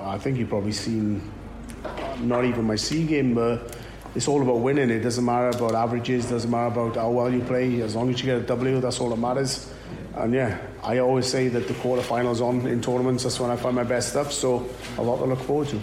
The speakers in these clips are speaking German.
I think you've probably seen not even my C game, but it's all about winning. It doesn't matter about averages, doesn't matter about how well you play. As long as you get a W, that's all that matters. And yeah, I always say that the quarterfinals on in tournaments, that's when I find my best stuff. So a lot to look forward to.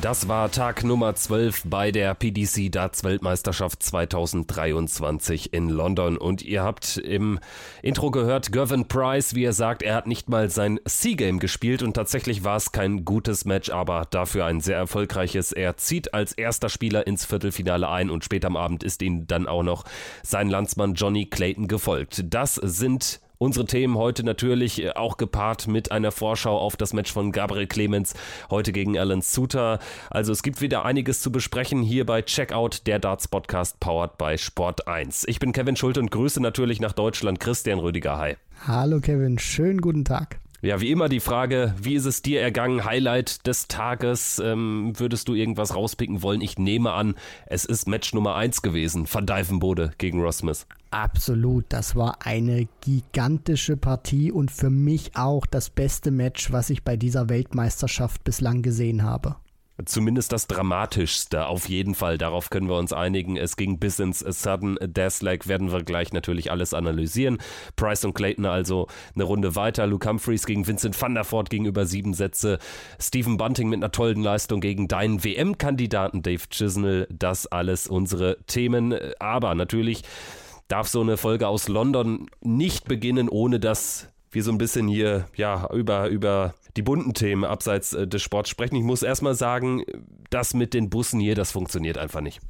Das war Tag Nummer 12 bei der PDC Darts Weltmeisterschaft 2023 in London. Und ihr habt im Intro gehört, Gervin Price, wie er sagt, er hat nicht mal sein C-Game gespielt und tatsächlich war es kein gutes Match, aber dafür ein sehr erfolgreiches. Er zieht als erster Spieler ins Viertelfinale ein und später am Abend ist ihm dann auch noch sein Landsmann Johnny Clayton gefolgt. Das sind Unsere Themen heute natürlich äh, auch gepaart mit einer Vorschau auf das Match von Gabriel Clemens heute gegen Alan Suter. Also es gibt wieder einiges zu besprechen hier bei Checkout, der Darts Podcast powered by Sport 1. Ich bin Kevin Schulte und grüße natürlich nach Deutschland Christian Rüdiger. Hi. Hallo Kevin, schönen guten Tag. Ja, wie immer die Frage, wie ist es dir ergangen? Highlight des Tages, ähm, würdest du irgendwas rauspicken wollen? Ich nehme an, es ist Match Nummer 1 gewesen, Van Dijvenbode gegen Ross. Absolut, das war eine gigantische Partie und für mich auch das beste Match, was ich bei dieser Weltmeisterschaft bislang gesehen habe. Zumindest das Dramatischste, auf jeden Fall. Darauf können wir uns einigen. Es ging bis ins Sudden Death Leg, werden wir gleich natürlich alles analysieren. Price und Clayton also eine Runde weiter. Luke Humphreys gegen Vincent van der Voort gegenüber sieben Sätze. Stephen Bunting mit einer tollen Leistung gegen deinen WM-Kandidaten Dave Chisnell. Das alles unsere Themen. Aber natürlich darf so eine Folge aus London nicht beginnen, ohne dass wir so ein bisschen hier ja über über die bunten Themen abseits äh, des Sports sprechen. Ich muss erstmal sagen, das mit den Bussen hier, das funktioniert einfach nicht.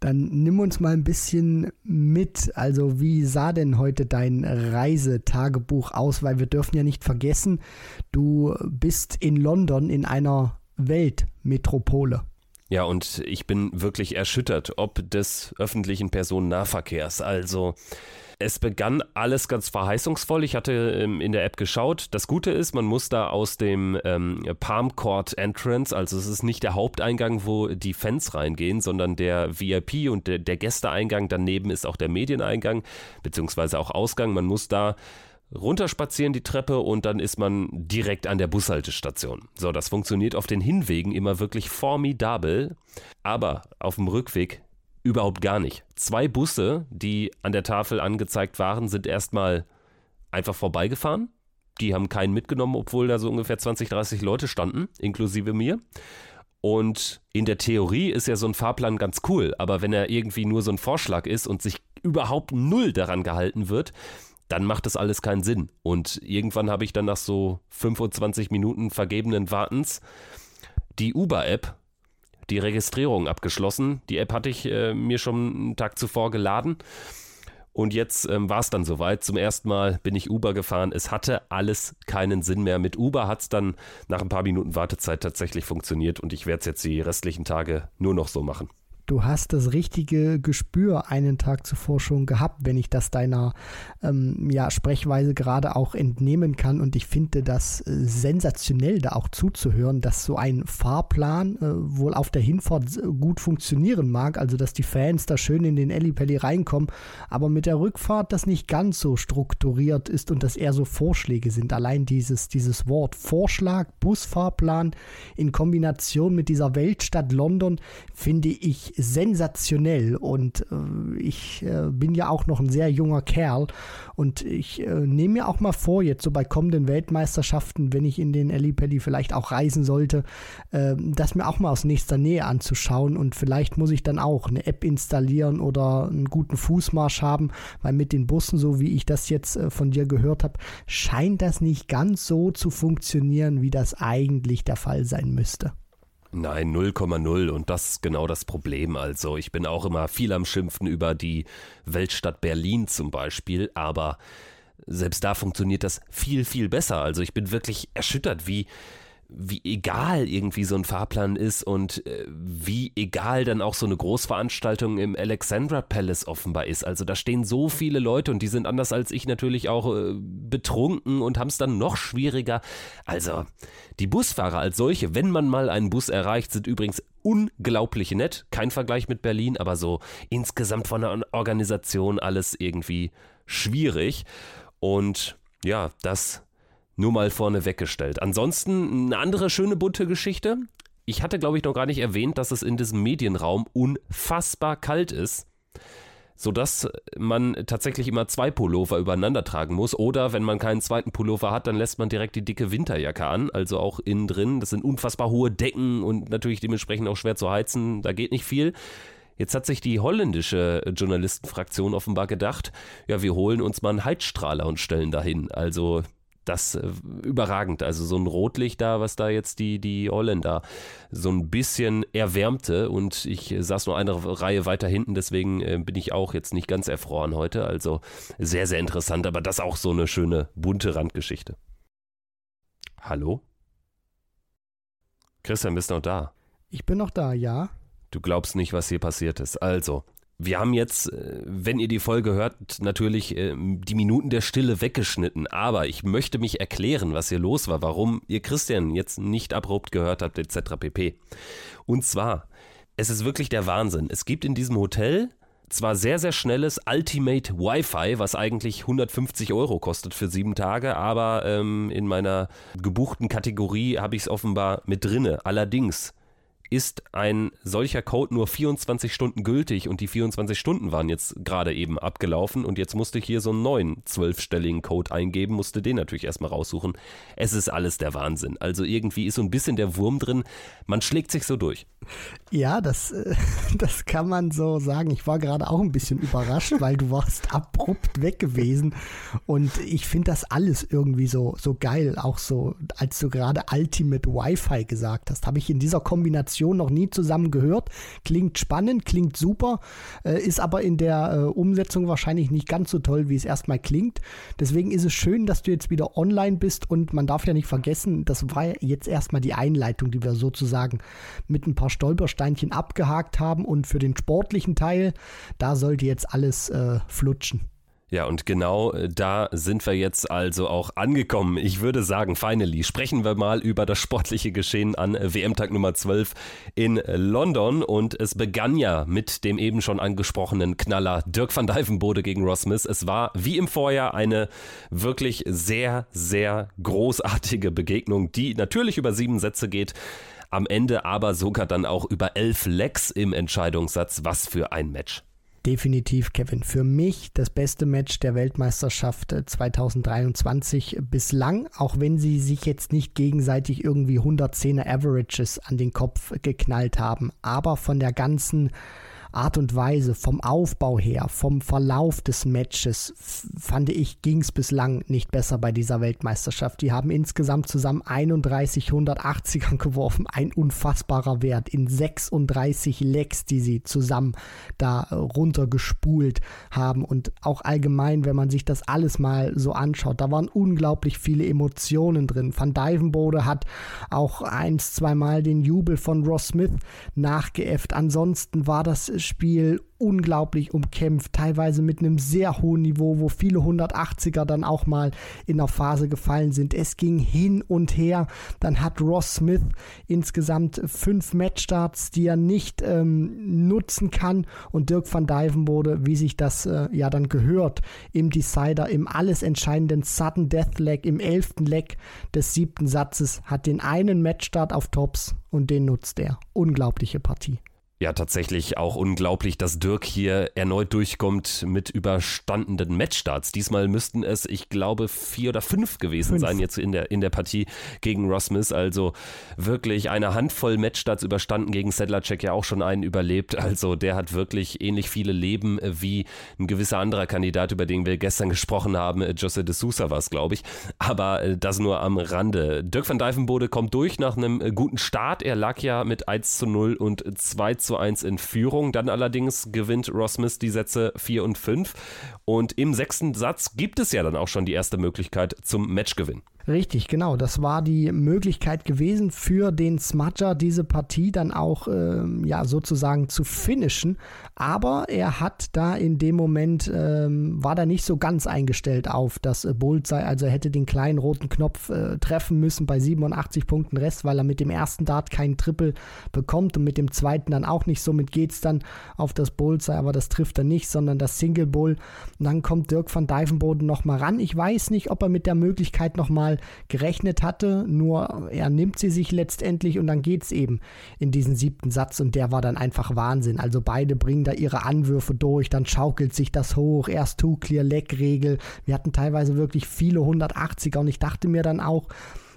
Dann nimm uns mal ein bisschen mit. Also, wie sah denn heute dein Reisetagebuch aus? Weil wir dürfen ja nicht vergessen, du bist in London in einer Weltmetropole. Ja, und ich bin wirklich erschüttert, ob des öffentlichen Personennahverkehrs. Also, es begann alles ganz verheißungsvoll. Ich hatte ähm, in der App geschaut. Das Gute ist, man muss da aus dem ähm, Palm Court Entrance, also es ist nicht der Haupteingang, wo die Fans reingehen, sondern der VIP und der, der Gästeeingang. Daneben ist auch der Medieneingang, beziehungsweise auch Ausgang. Man muss da runterspazieren die Treppe und dann ist man direkt an der Bushaltestation. So, das funktioniert auf den Hinwegen immer wirklich formidabel, aber auf dem Rückweg überhaupt gar nicht. Zwei Busse, die an der Tafel angezeigt waren, sind erstmal einfach vorbeigefahren. Die haben keinen mitgenommen, obwohl da so ungefähr 20, 30 Leute standen, inklusive mir. Und in der Theorie ist ja so ein Fahrplan ganz cool, aber wenn er irgendwie nur so ein Vorschlag ist und sich überhaupt null daran gehalten wird, dann macht das alles keinen Sinn. Und irgendwann habe ich dann nach so 25 Minuten vergebenen Wartens die Uber-App die Registrierung abgeschlossen. Die App hatte ich äh, mir schon einen Tag zuvor geladen. Und jetzt ähm, war es dann soweit. Zum ersten Mal bin ich Uber gefahren. Es hatte alles keinen Sinn mehr. Mit Uber hat es dann nach ein paar Minuten Wartezeit tatsächlich funktioniert und ich werde es jetzt die restlichen Tage nur noch so machen du hast das richtige Gespür einen Tag zuvor schon gehabt, wenn ich das deiner ähm, ja, Sprechweise gerade auch entnehmen kann. Und ich finde das äh, sensationell, da auch zuzuhören, dass so ein Fahrplan äh, wohl auf der Hinfahrt gut funktionieren mag, also dass die Fans da schön in den Ellipelli reinkommen, aber mit der Rückfahrt das nicht ganz so strukturiert ist und dass eher so Vorschläge sind. Allein dieses, dieses Wort Vorschlag, Busfahrplan in Kombination mit dieser Weltstadt London finde ich sensationell und äh, ich äh, bin ja auch noch ein sehr junger Kerl und ich äh, nehme mir auch mal vor, jetzt so bei kommenden Weltmeisterschaften, wenn ich in den Ellipelli vielleicht auch reisen sollte, äh, das mir auch mal aus nächster Nähe anzuschauen und vielleicht muss ich dann auch eine App installieren oder einen guten Fußmarsch haben, weil mit den Bussen, so wie ich das jetzt äh, von dir gehört habe, scheint das nicht ganz so zu funktionieren, wie das eigentlich der Fall sein müsste. Nein, 0,0 und das ist genau das Problem. Also ich bin auch immer viel am Schimpfen über die Weltstadt Berlin zum Beispiel, aber selbst da funktioniert das viel, viel besser. Also ich bin wirklich erschüttert, wie, wie egal irgendwie so ein Fahrplan ist und äh, wie egal dann auch so eine Großveranstaltung im Alexandra Palace offenbar ist. Also da stehen so viele Leute und die sind anders als ich natürlich auch äh, betrunken und haben es dann noch schwieriger. Also die Busfahrer als solche, wenn man mal einen Bus erreicht, sind übrigens unglaublich nett. Kein Vergleich mit Berlin, aber so insgesamt von der Organisation alles irgendwie schwierig. Und ja, das nur mal vorne weggestellt. Ansonsten eine andere schöne bunte Geschichte. Ich hatte, glaube ich, noch gar nicht erwähnt, dass es in diesem Medienraum unfassbar kalt ist, sodass man tatsächlich immer zwei Pullover übereinander tragen muss. Oder wenn man keinen zweiten Pullover hat, dann lässt man direkt die dicke Winterjacke an, also auch innen drin. Das sind unfassbar hohe Decken und natürlich dementsprechend auch schwer zu heizen. Da geht nicht viel. Jetzt hat sich die holländische Journalistenfraktion offenbar gedacht, ja, wir holen uns mal einen Heizstrahler und stellen dahin. Also das äh, überragend. Also so ein Rotlicht da, was da jetzt die, die Holländer so ein bisschen erwärmte und ich saß nur eine Reihe weiter hinten, deswegen äh, bin ich auch jetzt nicht ganz erfroren heute. Also sehr, sehr interessant, aber das auch so eine schöne bunte Randgeschichte. Hallo? Christian, bist du noch da? Ich bin noch da, ja. Du glaubst nicht, was hier passiert ist. Also, wir haben jetzt, äh, wenn ihr die Folge hört, natürlich äh, die Minuten der Stille weggeschnitten. Aber ich möchte mich erklären, was hier los war, warum ihr Christian jetzt nicht abrupt gehört habt, etc. pp. Und zwar, es ist wirklich der Wahnsinn. Es gibt in diesem Hotel zwar sehr, sehr schnelles Ultimate Wi-Fi, was eigentlich 150 Euro kostet für sieben Tage, aber ähm, in meiner gebuchten Kategorie habe ich es offenbar mit drinne. Allerdings ist ein solcher Code nur 24 Stunden gültig und die 24 Stunden waren jetzt gerade eben abgelaufen und jetzt musste ich hier so einen neuen zwölfstelligen Code eingeben, musste den natürlich erstmal raussuchen. Es ist alles der Wahnsinn. Also irgendwie ist so ein bisschen der Wurm drin, man schlägt sich so durch. Ja, das, äh, das kann man so sagen. Ich war gerade auch ein bisschen überrascht, weil du warst abrupt weg gewesen und ich finde das alles irgendwie so, so geil. Auch so, als du gerade Ultimate Wi-Fi gesagt hast, habe ich in dieser Kombination Version noch nie zusammen gehört. Klingt spannend, klingt super, äh, ist aber in der äh, Umsetzung wahrscheinlich nicht ganz so toll, wie es erstmal klingt. Deswegen ist es schön, dass du jetzt wieder online bist und man darf ja nicht vergessen, das war jetzt erstmal die Einleitung, die wir sozusagen mit ein paar Stolpersteinchen abgehakt haben und für den sportlichen Teil, da sollte jetzt alles äh, flutschen. Ja, und genau äh, da sind wir jetzt also auch angekommen. Ich würde sagen, finally, sprechen wir mal über das sportliche Geschehen an WM-Tag Nummer 12 in London. Und es begann ja mit dem eben schon angesprochenen Knaller Dirk van Dijvenbode gegen Ross Smith. Es war wie im Vorjahr eine wirklich sehr, sehr großartige Begegnung, die natürlich über sieben Sätze geht am Ende aber sogar dann auch über elf Lecks im Entscheidungssatz. Was für ein Match. Definitiv, Kevin. Für mich das beste Match der Weltmeisterschaft 2023 äh, bislang, auch wenn sie sich jetzt nicht gegenseitig irgendwie 110er Averages an den Kopf geknallt haben. Aber von der ganzen Art und Weise, vom Aufbau her, vom Verlauf des Matches, fand ich, ging es bislang nicht besser bei dieser Weltmeisterschaft. Die haben insgesamt zusammen 31 180er geworfen, ein unfassbarer Wert in 36 Lecks, die sie zusammen da runtergespult haben und auch allgemein, wenn man sich das alles mal so anschaut, da waren unglaublich viele Emotionen drin. Van Dijvenbode hat auch eins, zweimal den Jubel von Ross Smith nachgeäfft. Ansonsten war das Spiel unglaublich umkämpft, teilweise mit einem sehr hohen Niveau, wo viele 180er dann auch mal in der Phase gefallen sind. Es ging hin und her. Dann hat Ross Smith insgesamt fünf Matchstarts, die er nicht ähm, nutzen kann. Und Dirk van Dijvenbode, wie sich das äh, ja dann gehört, im Decider, im alles entscheidenden Sudden Death Leg, im elften Leg des siebten Satzes, hat den einen Matchstart auf Tops und den nutzt er. Unglaubliche Partie. Ja, tatsächlich auch unglaublich, dass Dirk hier erneut durchkommt mit überstandenen Matchstarts. Diesmal müssten es, ich glaube, vier oder fünf gewesen fünf. sein jetzt in der, in der Partie gegen Ross Smith. Also wirklich eine Handvoll Matchstarts überstanden, gegen Sedlacek ja auch schon einen überlebt. Also der hat wirklich ähnlich viele Leben wie ein gewisser anderer Kandidat, über den wir gestern gesprochen haben. Jose de Sousa war es, glaube ich. Aber äh, das nur am Rande. Dirk van Dijvenbode kommt durch nach einem äh, guten Start. Er lag ja mit 1 zu 0 und 2 zu zu 1 in Führung. Dann allerdings gewinnt Ross Smith die Sätze 4 und 5. Und im sechsten Satz gibt es ja dann auch schon die erste Möglichkeit zum Matchgewinn. Richtig, genau. Das war die Möglichkeit gewesen für den Smudger, diese Partie dann auch ähm, ja sozusagen zu finishen. Aber er hat da in dem Moment ähm, war da nicht so ganz eingestellt auf das äh, Bullseye. Also er hätte den kleinen roten Knopf äh, treffen müssen bei 87 Punkten Rest, weil er mit dem ersten Dart keinen Triple bekommt und mit dem zweiten dann auch nicht. Somit geht es dann auf das Bullseye, aber das trifft er nicht, sondern das Single Bull. Und dann kommt Dirk van Dijvenboden nochmal ran. Ich weiß nicht, ob er mit der Möglichkeit nochmal gerechnet hatte, nur er nimmt sie sich letztendlich und dann geht es eben in diesen siebten Satz und der war dann einfach Wahnsinn. Also beide bringen da ihre Anwürfe durch, dann schaukelt sich das hoch, erst Two-Clear-Leg-Regel. Wir hatten teilweise wirklich viele 180er und ich dachte mir dann auch,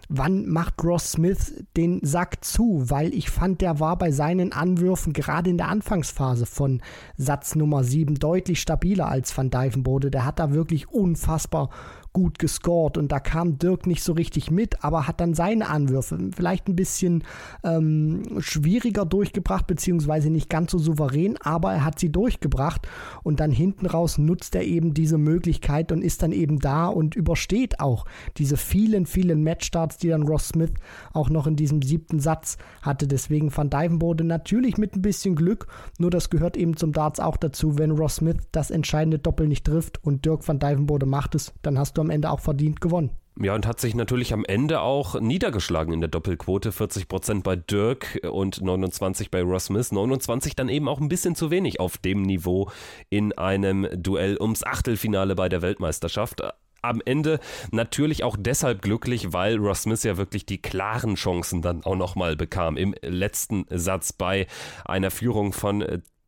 wann macht Ross Smith den Sack zu? Weil ich fand, der war bei seinen Anwürfen gerade in der Anfangsphase von Satz Nummer 7 deutlich stabiler als Van Dijvenbode. Der hat da wirklich unfassbar gut gescored und da kam Dirk nicht so richtig mit, aber hat dann seine Anwürfe vielleicht ein bisschen ähm, schwieriger durchgebracht, beziehungsweise nicht ganz so souverän, aber er hat sie durchgebracht und dann hinten raus nutzt er eben diese Möglichkeit und ist dann eben da und übersteht auch diese vielen, vielen Matchstarts, die dann Ross Smith auch noch in diesem siebten Satz hatte. Deswegen Van Dijvenbode natürlich mit ein bisschen Glück, nur das gehört eben zum Darts auch dazu, wenn Ross Smith das entscheidende Doppel nicht trifft und Dirk van Dijvenbode macht es, dann hast du am Ende auch verdient gewonnen. Ja, und hat sich natürlich am Ende auch niedergeschlagen in der Doppelquote. 40 Prozent bei Dirk und 29 bei Ross Smith. 29 dann eben auch ein bisschen zu wenig auf dem Niveau in einem Duell ums Achtelfinale bei der Weltmeisterschaft am Ende natürlich auch deshalb glücklich, weil Ross Smith ja wirklich die klaren Chancen dann auch nochmal bekam. Im letzten Satz bei einer Führung von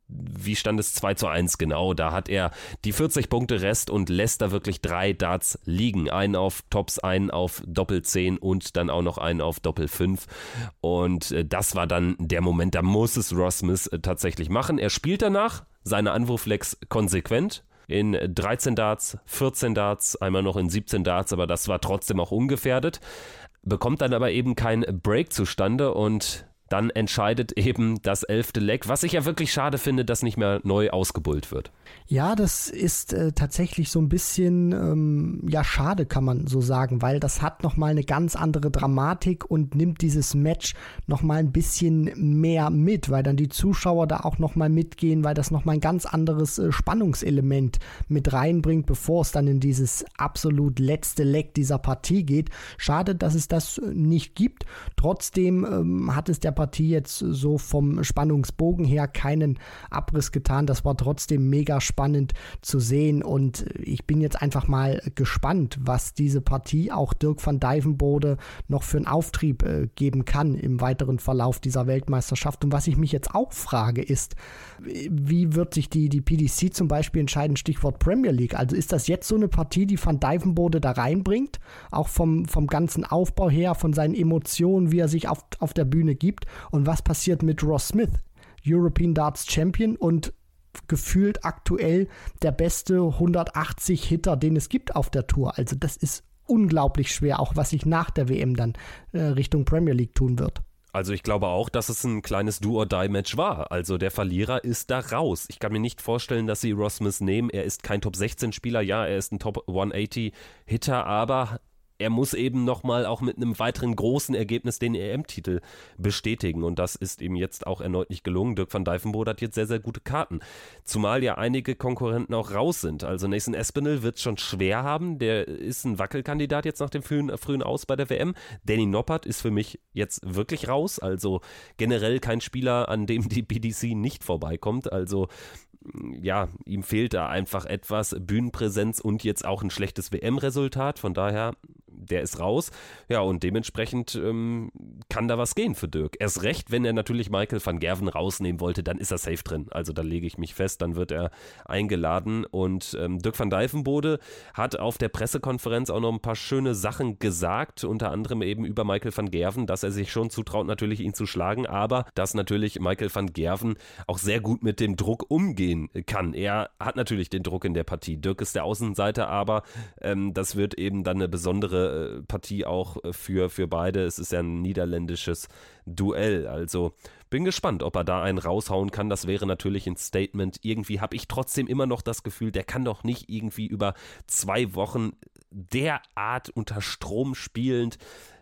wie stand es 2 zu 1 genau? Da hat er die 40 Punkte Rest und lässt da wirklich drei Darts liegen. Einen auf Tops, einen auf Doppel 10 und dann auch noch einen auf Doppel 5. Und äh, das war dann der Moment, da muss es Ross Smith äh, tatsächlich machen. Er spielt danach seine Anwurflex konsequent. In 13 Darts, 14 Darts, einmal noch in 17 Darts, aber das war trotzdem auch ungefährdet. Bekommt dann aber eben kein Break zustande und dann entscheidet eben das elfte Leck, was ich ja wirklich schade finde, dass nicht mehr neu ausgebullt wird. Ja, das ist äh, tatsächlich so ein bisschen ähm, ja schade, kann man so sagen, weil das hat nochmal eine ganz andere Dramatik und nimmt dieses Match nochmal ein bisschen mehr mit, weil dann die Zuschauer da auch nochmal mitgehen, weil das nochmal ein ganz anderes äh, Spannungselement mit reinbringt, bevor es dann in dieses absolut letzte Leck dieser Partie geht. Schade, dass es das äh, nicht gibt. Trotzdem ähm, hat es der Partie jetzt so vom Spannungsbogen her keinen Abriss getan. Das war trotzdem mega spannend zu sehen und ich bin jetzt einfach mal gespannt, was diese Partie auch Dirk van Dijvenbode noch für einen Auftrieb äh, geben kann im weiteren Verlauf dieser Weltmeisterschaft. Und was ich mich jetzt auch frage, ist, wie wird sich die, die PDC zum Beispiel entscheiden, Stichwort Premier League? Also ist das jetzt so eine Partie, die Van Dijvenbode da reinbringt, auch vom, vom ganzen Aufbau her, von seinen Emotionen, wie er sich auf, auf der Bühne gibt? Und was passiert mit Ross Smith? European Darts Champion und gefühlt aktuell der beste 180 Hitter, den es gibt auf der Tour. Also das ist unglaublich schwer, auch was sich nach der WM dann äh, Richtung Premier League tun wird. Also ich glaube auch, dass es ein kleines Do-or-Die-Match war. Also der Verlierer ist da raus. Ich kann mir nicht vorstellen, dass sie Ross Smith nehmen. Er ist kein Top-16-Spieler, ja, er ist ein Top-180-Hitter, aber er muss eben nochmal auch mit einem weiteren großen Ergebnis den EM-Titel bestätigen. Und das ist ihm jetzt auch erneut nicht gelungen. Dirk van Dijvenbode hat jetzt sehr, sehr gute Karten. Zumal ja einige Konkurrenten auch raus sind. Also Nathan Espinel wird es schon schwer haben. Der ist ein Wackelkandidat jetzt nach dem frühen, frühen Aus bei der WM. Danny Noppert ist für mich jetzt wirklich raus. Also generell kein Spieler, an dem die BDC nicht vorbeikommt. Also ja, ihm fehlt da einfach etwas Bühnenpräsenz und jetzt auch ein schlechtes WM-Resultat. Von daher der ist raus. Ja, und dementsprechend ähm, kann da was gehen für Dirk. Erst recht, wenn er natürlich Michael van Gerven rausnehmen wollte, dann ist er safe drin. Also da lege ich mich fest, dann wird er eingeladen. Und ähm, Dirk van Dijvenbode hat auf der Pressekonferenz auch noch ein paar schöne Sachen gesagt, unter anderem eben über Michael van Gerven, dass er sich schon zutraut, natürlich ihn zu schlagen, aber dass natürlich Michael van Gerven auch sehr gut mit dem Druck umgehen kann. Er hat natürlich den Druck in der Partie. Dirk ist der Außenseiter, aber ähm, das wird eben dann eine besondere Partie auch äh, für, für beide. Es ist ja ein niederländisches Duell. Also bin gespannt, ob er da einen raushauen kann. Das wäre natürlich ein Statement. Irgendwie habe ich trotzdem immer noch das Gefühl, der kann doch nicht irgendwie über zwei Wochen derart unter Strom spielend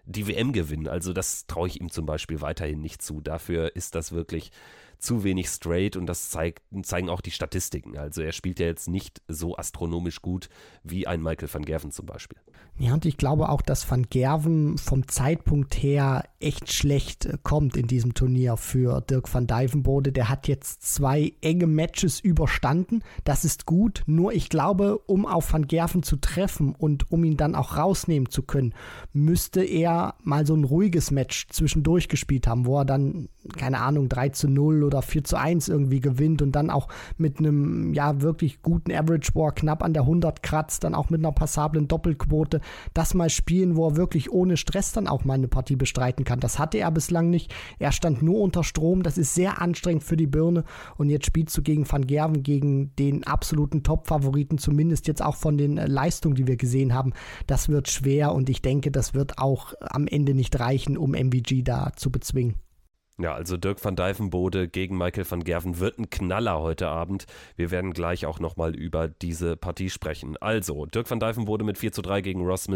die WM gewinnen. Also das traue ich ihm zum Beispiel weiterhin nicht zu. Dafür ist das wirklich zu wenig straight und das zeigt, zeigen auch die Statistiken. Also er spielt ja jetzt nicht so astronomisch gut wie ein Michael van Gerven zum Beispiel. Ja, und ich glaube auch, dass Van Gerven vom Zeitpunkt her echt schlecht äh, kommt in diesem Turnier für Dirk van Dijvenbode. Der hat jetzt zwei enge Matches überstanden. Das ist gut. Nur ich glaube, um auf Van Gerven zu treffen und um ihn dann auch rausnehmen zu können, müsste er mal so ein ruhiges Match zwischendurch gespielt haben, wo er dann, keine Ahnung, 3 zu 0 oder 4 zu 1 irgendwie gewinnt und dann auch mit einem, ja, wirklich guten Average War knapp an der 100 kratzt, dann auch mit einer passablen Doppelquote das mal spielen, wo er wirklich ohne Stress dann auch mal eine Partie bestreiten kann. Das hatte er bislang nicht. Er stand nur unter Strom. Das ist sehr anstrengend für die Birne. Und jetzt spielst du gegen Van Gerven, gegen den absoluten Top-Favoriten, zumindest jetzt auch von den äh, Leistungen, die wir gesehen haben. Das wird schwer und ich denke, das wird auch am Ende nicht reichen, um MVG da zu bezwingen. Ja, also Dirk van Dijvenbode gegen Michael van Gerven wird ein Knaller heute Abend. Wir werden gleich auch nochmal über diese Partie sprechen. Also, Dirk van Dijvenbode mit 4 zu 3 gegen Ross.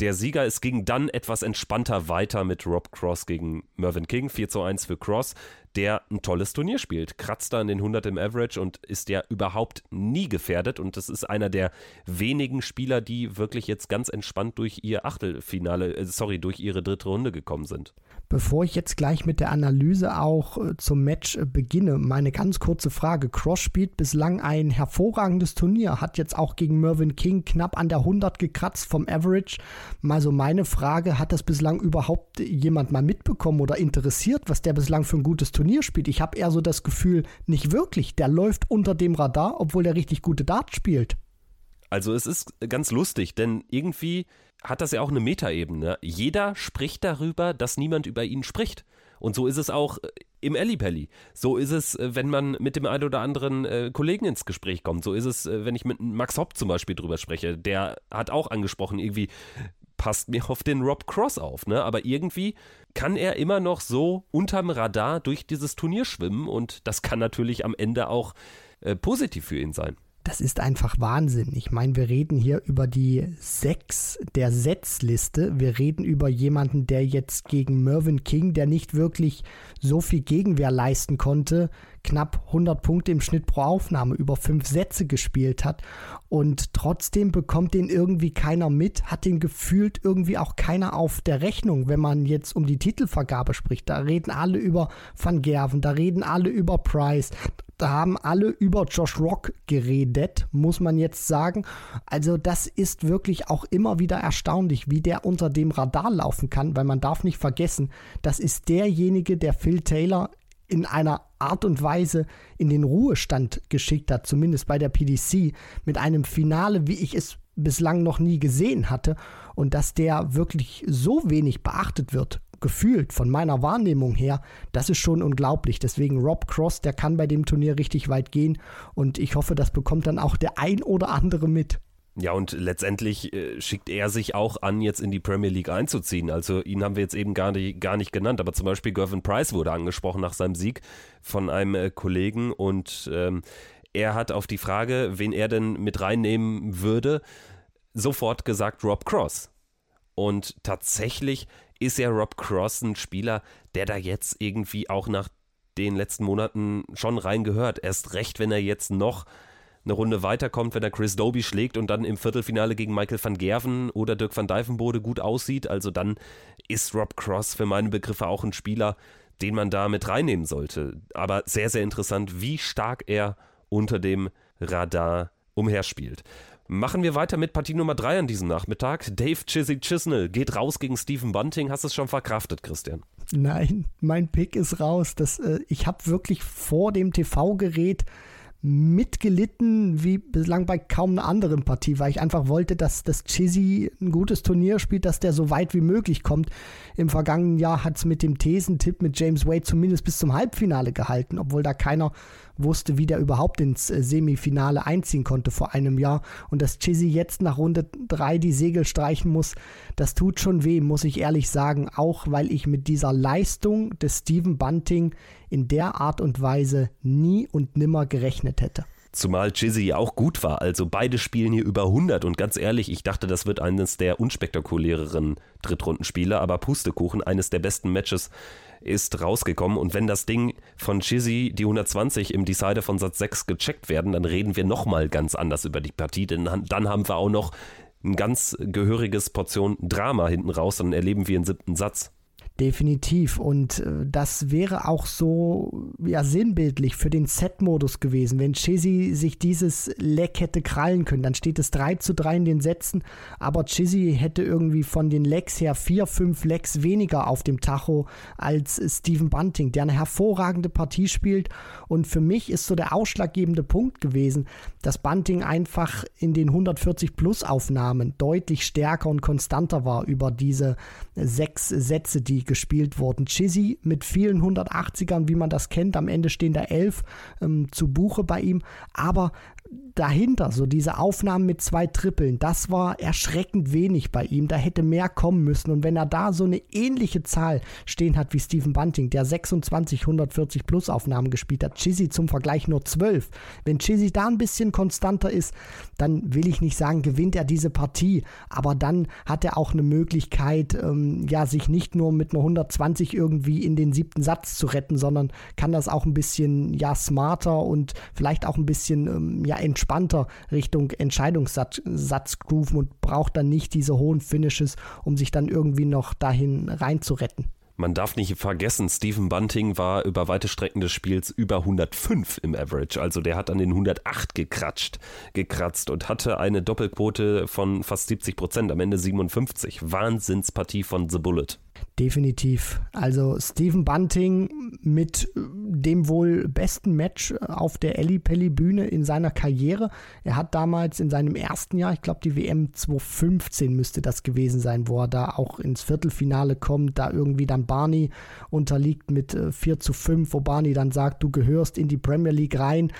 Der Sieger, es ging dann etwas entspannter weiter mit Rob Cross gegen Mervyn King. 4 zu 1 für Cross der ein tolles Turnier spielt. Kratzt da an den 100 im Average und ist ja überhaupt nie gefährdet. Und das ist einer der wenigen Spieler, die wirklich jetzt ganz entspannt durch ihr Achtelfinale, äh, sorry, durch ihre dritte Runde gekommen sind. Bevor ich jetzt gleich mit der Analyse auch äh, zum Match äh, beginne, meine ganz kurze Frage. Cross spielt bislang ein hervorragendes Turnier, hat jetzt auch gegen Mervyn King knapp an der 100 gekratzt vom Average. Mal so meine Frage, hat das bislang überhaupt jemand mal mitbekommen oder interessiert, was der bislang für ein gutes Turnier Turnier spielt. Ich habe eher so das Gefühl, nicht wirklich. Der läuft unter dem Radar, obwohl der richtig gute Dart spielt. Also es ist ganz lustig, denn irgendwie hat das ja auch eine Metaebene. Jeder spricht darüber, dass niemand über ihn spricht. Und so ist es auch äh, im Ellipelli. So ist es, äh, wenn man mit dem einen oder anderen äh, Kollegen ins Gespräch kommt. So ist es, wenn ich mit Max Hopp zum Beispiel drüber spreche. Der hat auch angesprochen, irgendwie, passt mir auf den Rob Cross auf, ne? Aber irgendwie kann er immer noch so unterm Radar durch dieses Turnier schwimmen und das kann natürlich am Ende auch äh, positiv für ihn sein. Das ist einfach Wahnsinn. Ich meine, wir reden hier über die sechs der Setzliste. Wir reden über jemanden, der jetzt gegen Mervyn King, der nicht wirklich so viel Gegenwehr leisten konnte, knapp 100 Punkte im Schnitt pro Aufnahme über fünf Sätze gespielt hat und trotzdem bekommt den irgendwie keiner mit, hat den gefühlt irgendwie auch keiner auf der Rechnung, wenn man jetzt um die Titelvergabe spricht. Da reden alle über Van Gerven, da reden alle über Price, da haben alle über Josh Rock geredet, muss man jetzt sagen. Also das ist wirklich auch immer wieder erstaunlich, wie der unter dem Radar laufen kann, weil man darf nicht vergessen, das ist derjenige, der Phil Taylor in einer Art und Weise in den Ruhestand geschickt hat, zumindest bei der PDC, mit einem Finale, wie ich es bislang noch nie gesehen hatte und dass der wirklich so wenig beachtet wird gefühlt von meiner Wahrnehmung her, das ist schon unglaublich. Deswegen Rob Cross, der kann bei dem Turnier richtig weit gehen und ich hoffe, das bekommt dann auch der ein oder andere mit. Ja, und letztendlich äh, schickt er sich auch an, jetzt in die Premier League einzuziehen. Also ihn haben wir jetzt eben gar nicht, gar nicht genannt, aber zum Beispiel Gervin Price wurde angesprochen nach seinem Sieg von einem äh, Kollegen und ähm, er hat auf die Frage, wen er denn mit reinnehmen würde, sofort gesagt Rob Cross. Und tatsächlich ist ja Rob Cross ein Spieler, der da jetzt irgendwie auch nach den letzten Monaten schon reingehört. Erst recht, wenn er jetzt noch eine Runde weiterkommt, wenn er Chris Doby schlägt und dann im Viertelfinale gegen Michael van Gerven oder Dirk van Dijvenbode gut aussieht. Also dann ist Rob Cross für meine Begriffe auch ein Spieler, den man da mit reinnehmen sollte. Aber sehr, sehr interessant, wie stark er unter dem Radar umherspielt. Machen wir weiter mit Partie Nummer 3 an diesem Nachmittag. Dave Chizzy Chisnell geht raus gegen Stephen Bunting. Hast du es schon verkraftet, Christian? Nein, mein Pick ist raus. Das, äh, ich habe wirklich vor dem TV-Gerät mitgelitten wie bislang bei kaum einer anderen Partie, weil ich einfach wollte, dass das Chizzy ein gutes Turnier spielt, dass der so weit wie möglich kommt. Im vergangenen Jahr hat es mit dem Thesentipp mit James Wade zumindest bis zum Halbfinale gehalten, obwohl da keiner wusste, wie der überhaupt ins äh, Semifinale einziehen konnte vor einem Jahr. Und dass Chizzy jetzt nach Runde 3 die Segel streichen muss, das tut schon weh, muss ich ehrlich sagen. Auch weil ich mit dieser Leistung des Stephen Bunting in der Art und Weise nie und nimmer gerechnet hätte. Zumal Chizzy auch gut war. Also beide spielen hier über 100 und ganz ehrlich, ich dachte, das wird eines der unspektakuläreren Drittrundenspiele, aber Pustekuchen, eines der besten Matches ist rausgekommen. Und wenn das Ding von Chizzy, die 120 im Decider von Satz 6 gecheckt werden, dann reden wir nochmal ganz anders über die Partie, denn dann haben wir auch noch ein ganz gehöriges Portion Drama hinten raus, dann erleben wir einen siebten Satz. Definitiv. Und äh, das wäre auch so ja, sinnbildlich für den Set-Modus gewesen. Wenn Chizzy sich dieses Leck hätte krallen können, dann steht es 3 zu 3 in den Sätzen, aber Chizzy hätte irgendwie von den Lecks her 4, 5 Lecks weniger auf dem Tacho als Stephen Bunting, der eine hervorragende Partie spielt. Und für mich ist so der ausschlaggebende Punkt gewesen, dass Bunting einfach in den 140 Plus Aufnahmen deutlich stärker und konstanter war über diese sechs Sätze, die gespielt wurden. Chizzy mit vielen 180ern, wie man das kennt. Am Ende stehen da elf ähm, zu Buche bei ihm. Aber dahinter, so diese Aufnahmen mit zwei Trippeln, das war erschreckend wenig bei ihm. Da hätte mehr kommen müssen. Und wenn er da so eine ähnliche Zahl stehen hat wie Stephen Bunting, der 26 140 Plus Aufnahmen gespielt hat, Chizzy zum Vergleich nur 12. Wenn Chizzy da ein bisschen konstanter ist, dann will ich nicht sagen, gewinnt er diese Partie. Aber dann hat er auch eine Möglichkeit, ähm, ja, sich nicht nur mit einer 120 irgendwie in den siebten Satz zu retten, sondern kann das auch ein bisschen, ja, smarter und vielleicht auch ein bisschen, ähm, ja, entspannter entspannter Richtung Entscheidungssatz grooven und braucht dann nicht diese hohen Finishes, um sich dann irgendwie noch dahin reinzuretten. Man darf nicht vergessen, Stephen Bunting war über weite Strecken des Spiels über 105 im Average. Also der hat an den 108 gekratscht, gekratzt und hatte eine Doppelquote von fast 70 Prozent, am Ende 57. Wahnsinnspartie von The Bullet. Definitiv. Also Stephen Bunting mit dem wohl besten Match auf der Ellie Pelli Bühne in seiner Karriere. Er hat damals in seinem ersten Jahr, ich glaube die WM 2015 müsste das gewesen sein, wo er da auch ins Viertelfinale kommt, da irgendwie dann Barney unterliegt mit 4 äh, zu 5, wo Barney dann sagt, du gehörst in die Premier League rein.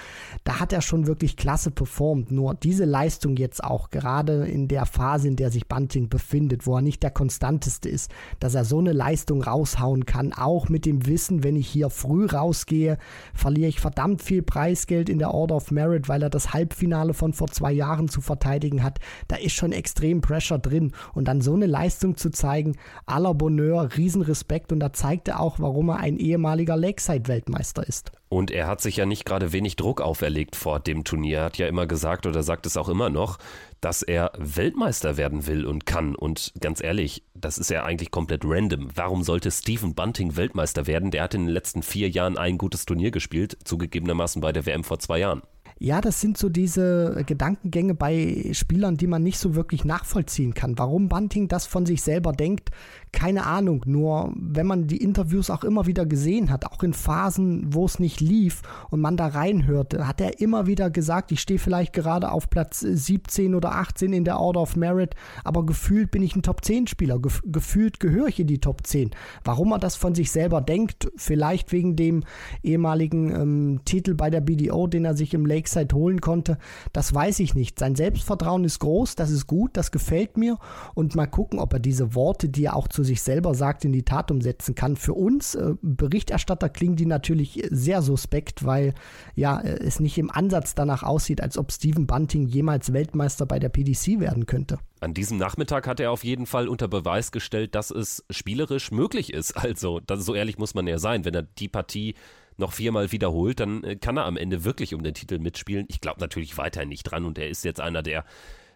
Da hat er schon wirklich klasse performt. Nur diese Leistung jetzt auch, gerade in der Phase, in der sich Bunting befindet, wo er nicht der konstanteste ist, dass er so eine Leistung raushauen kann, auch mit dem Wissen, wenn ich hier früh rausgehe, verliere ich verdammt viel Preisgeld in der Order of Merit, weil er das Halbfinale von vor zwei Jahren zu verteidigen hat. Da ist schon extrem Pressure drin. Und dann so eine Leistung zu zeigen, la Bonheur, Riesenrespekt. Und da zeigt er auch, warum er ein ehemaliger Lakeside-Weltmeister ist. Und er hat sich ja nicht gerade wenig Druck auferlegt vor dem Turnier. Er hat ja immer gesagt oder sagt es auch immer noch, dass er Weltmeister werden will und kann. Und ganz ehrlich, das ist ja eigentlich komplett random. Warum sollte Stephen Bunting Weltmeister werden? Der hat in den letzten vier Jahren ein gutes Turnier gespielt, zugegebenermaßen bei der WM vor zwei Jahren. Ja, das sind so diese Gedankengänge bei Spielern, die man nicht so wirklich nachvollziehen kann. Warum Bunting das von sich selber denkt, keine Ahnung. Nur wenn man die Interviews auch immer wieder gesehen hat, auch in Phasen, wo es nicht lief und man da reinhörte, hat er immer wieder gesagt, ich stehe vielleicht gerade auf Platz 17 oder 18 in der Order of Merit, aber gefühlt bin ich ein Top 10 Spieler. Gef gefühlt gehöre ich in die Top 10. Warum er das von sich selber denkt, vielleicht wegen dem ehemaligen ähm, Titel bei der BDO, den er sich im Lakeside holen konnte, das weiß ich nicht. Sein Selbstvertrauen ist groß, das ist gut, das gefällt mir und mal gucken, ob er diese Worte, die er auch zu sich selber sagt, in die Tat umsetzen kann. Für uns äh, Berichterstatter klingen die natürlich sehr suspekt, weil ja äh, es nicht im Ansatz danach aussieht, als ob Stephen Bunting jemals Weltmeister bei der PDC werden könnte. An diesem Nachmittag hat er auf jeden Fall unter Beweis gestellt, dass es spielerisch möglich ist. Also, das, so ehrlich muss man ja sein, wenn er die Partie noch viermal wiederholt, dann äh, kann er am Ende wirklich um den Titel mitspielen. Ich glaube natürlich weiter nicht dran und er ist jetzt einer der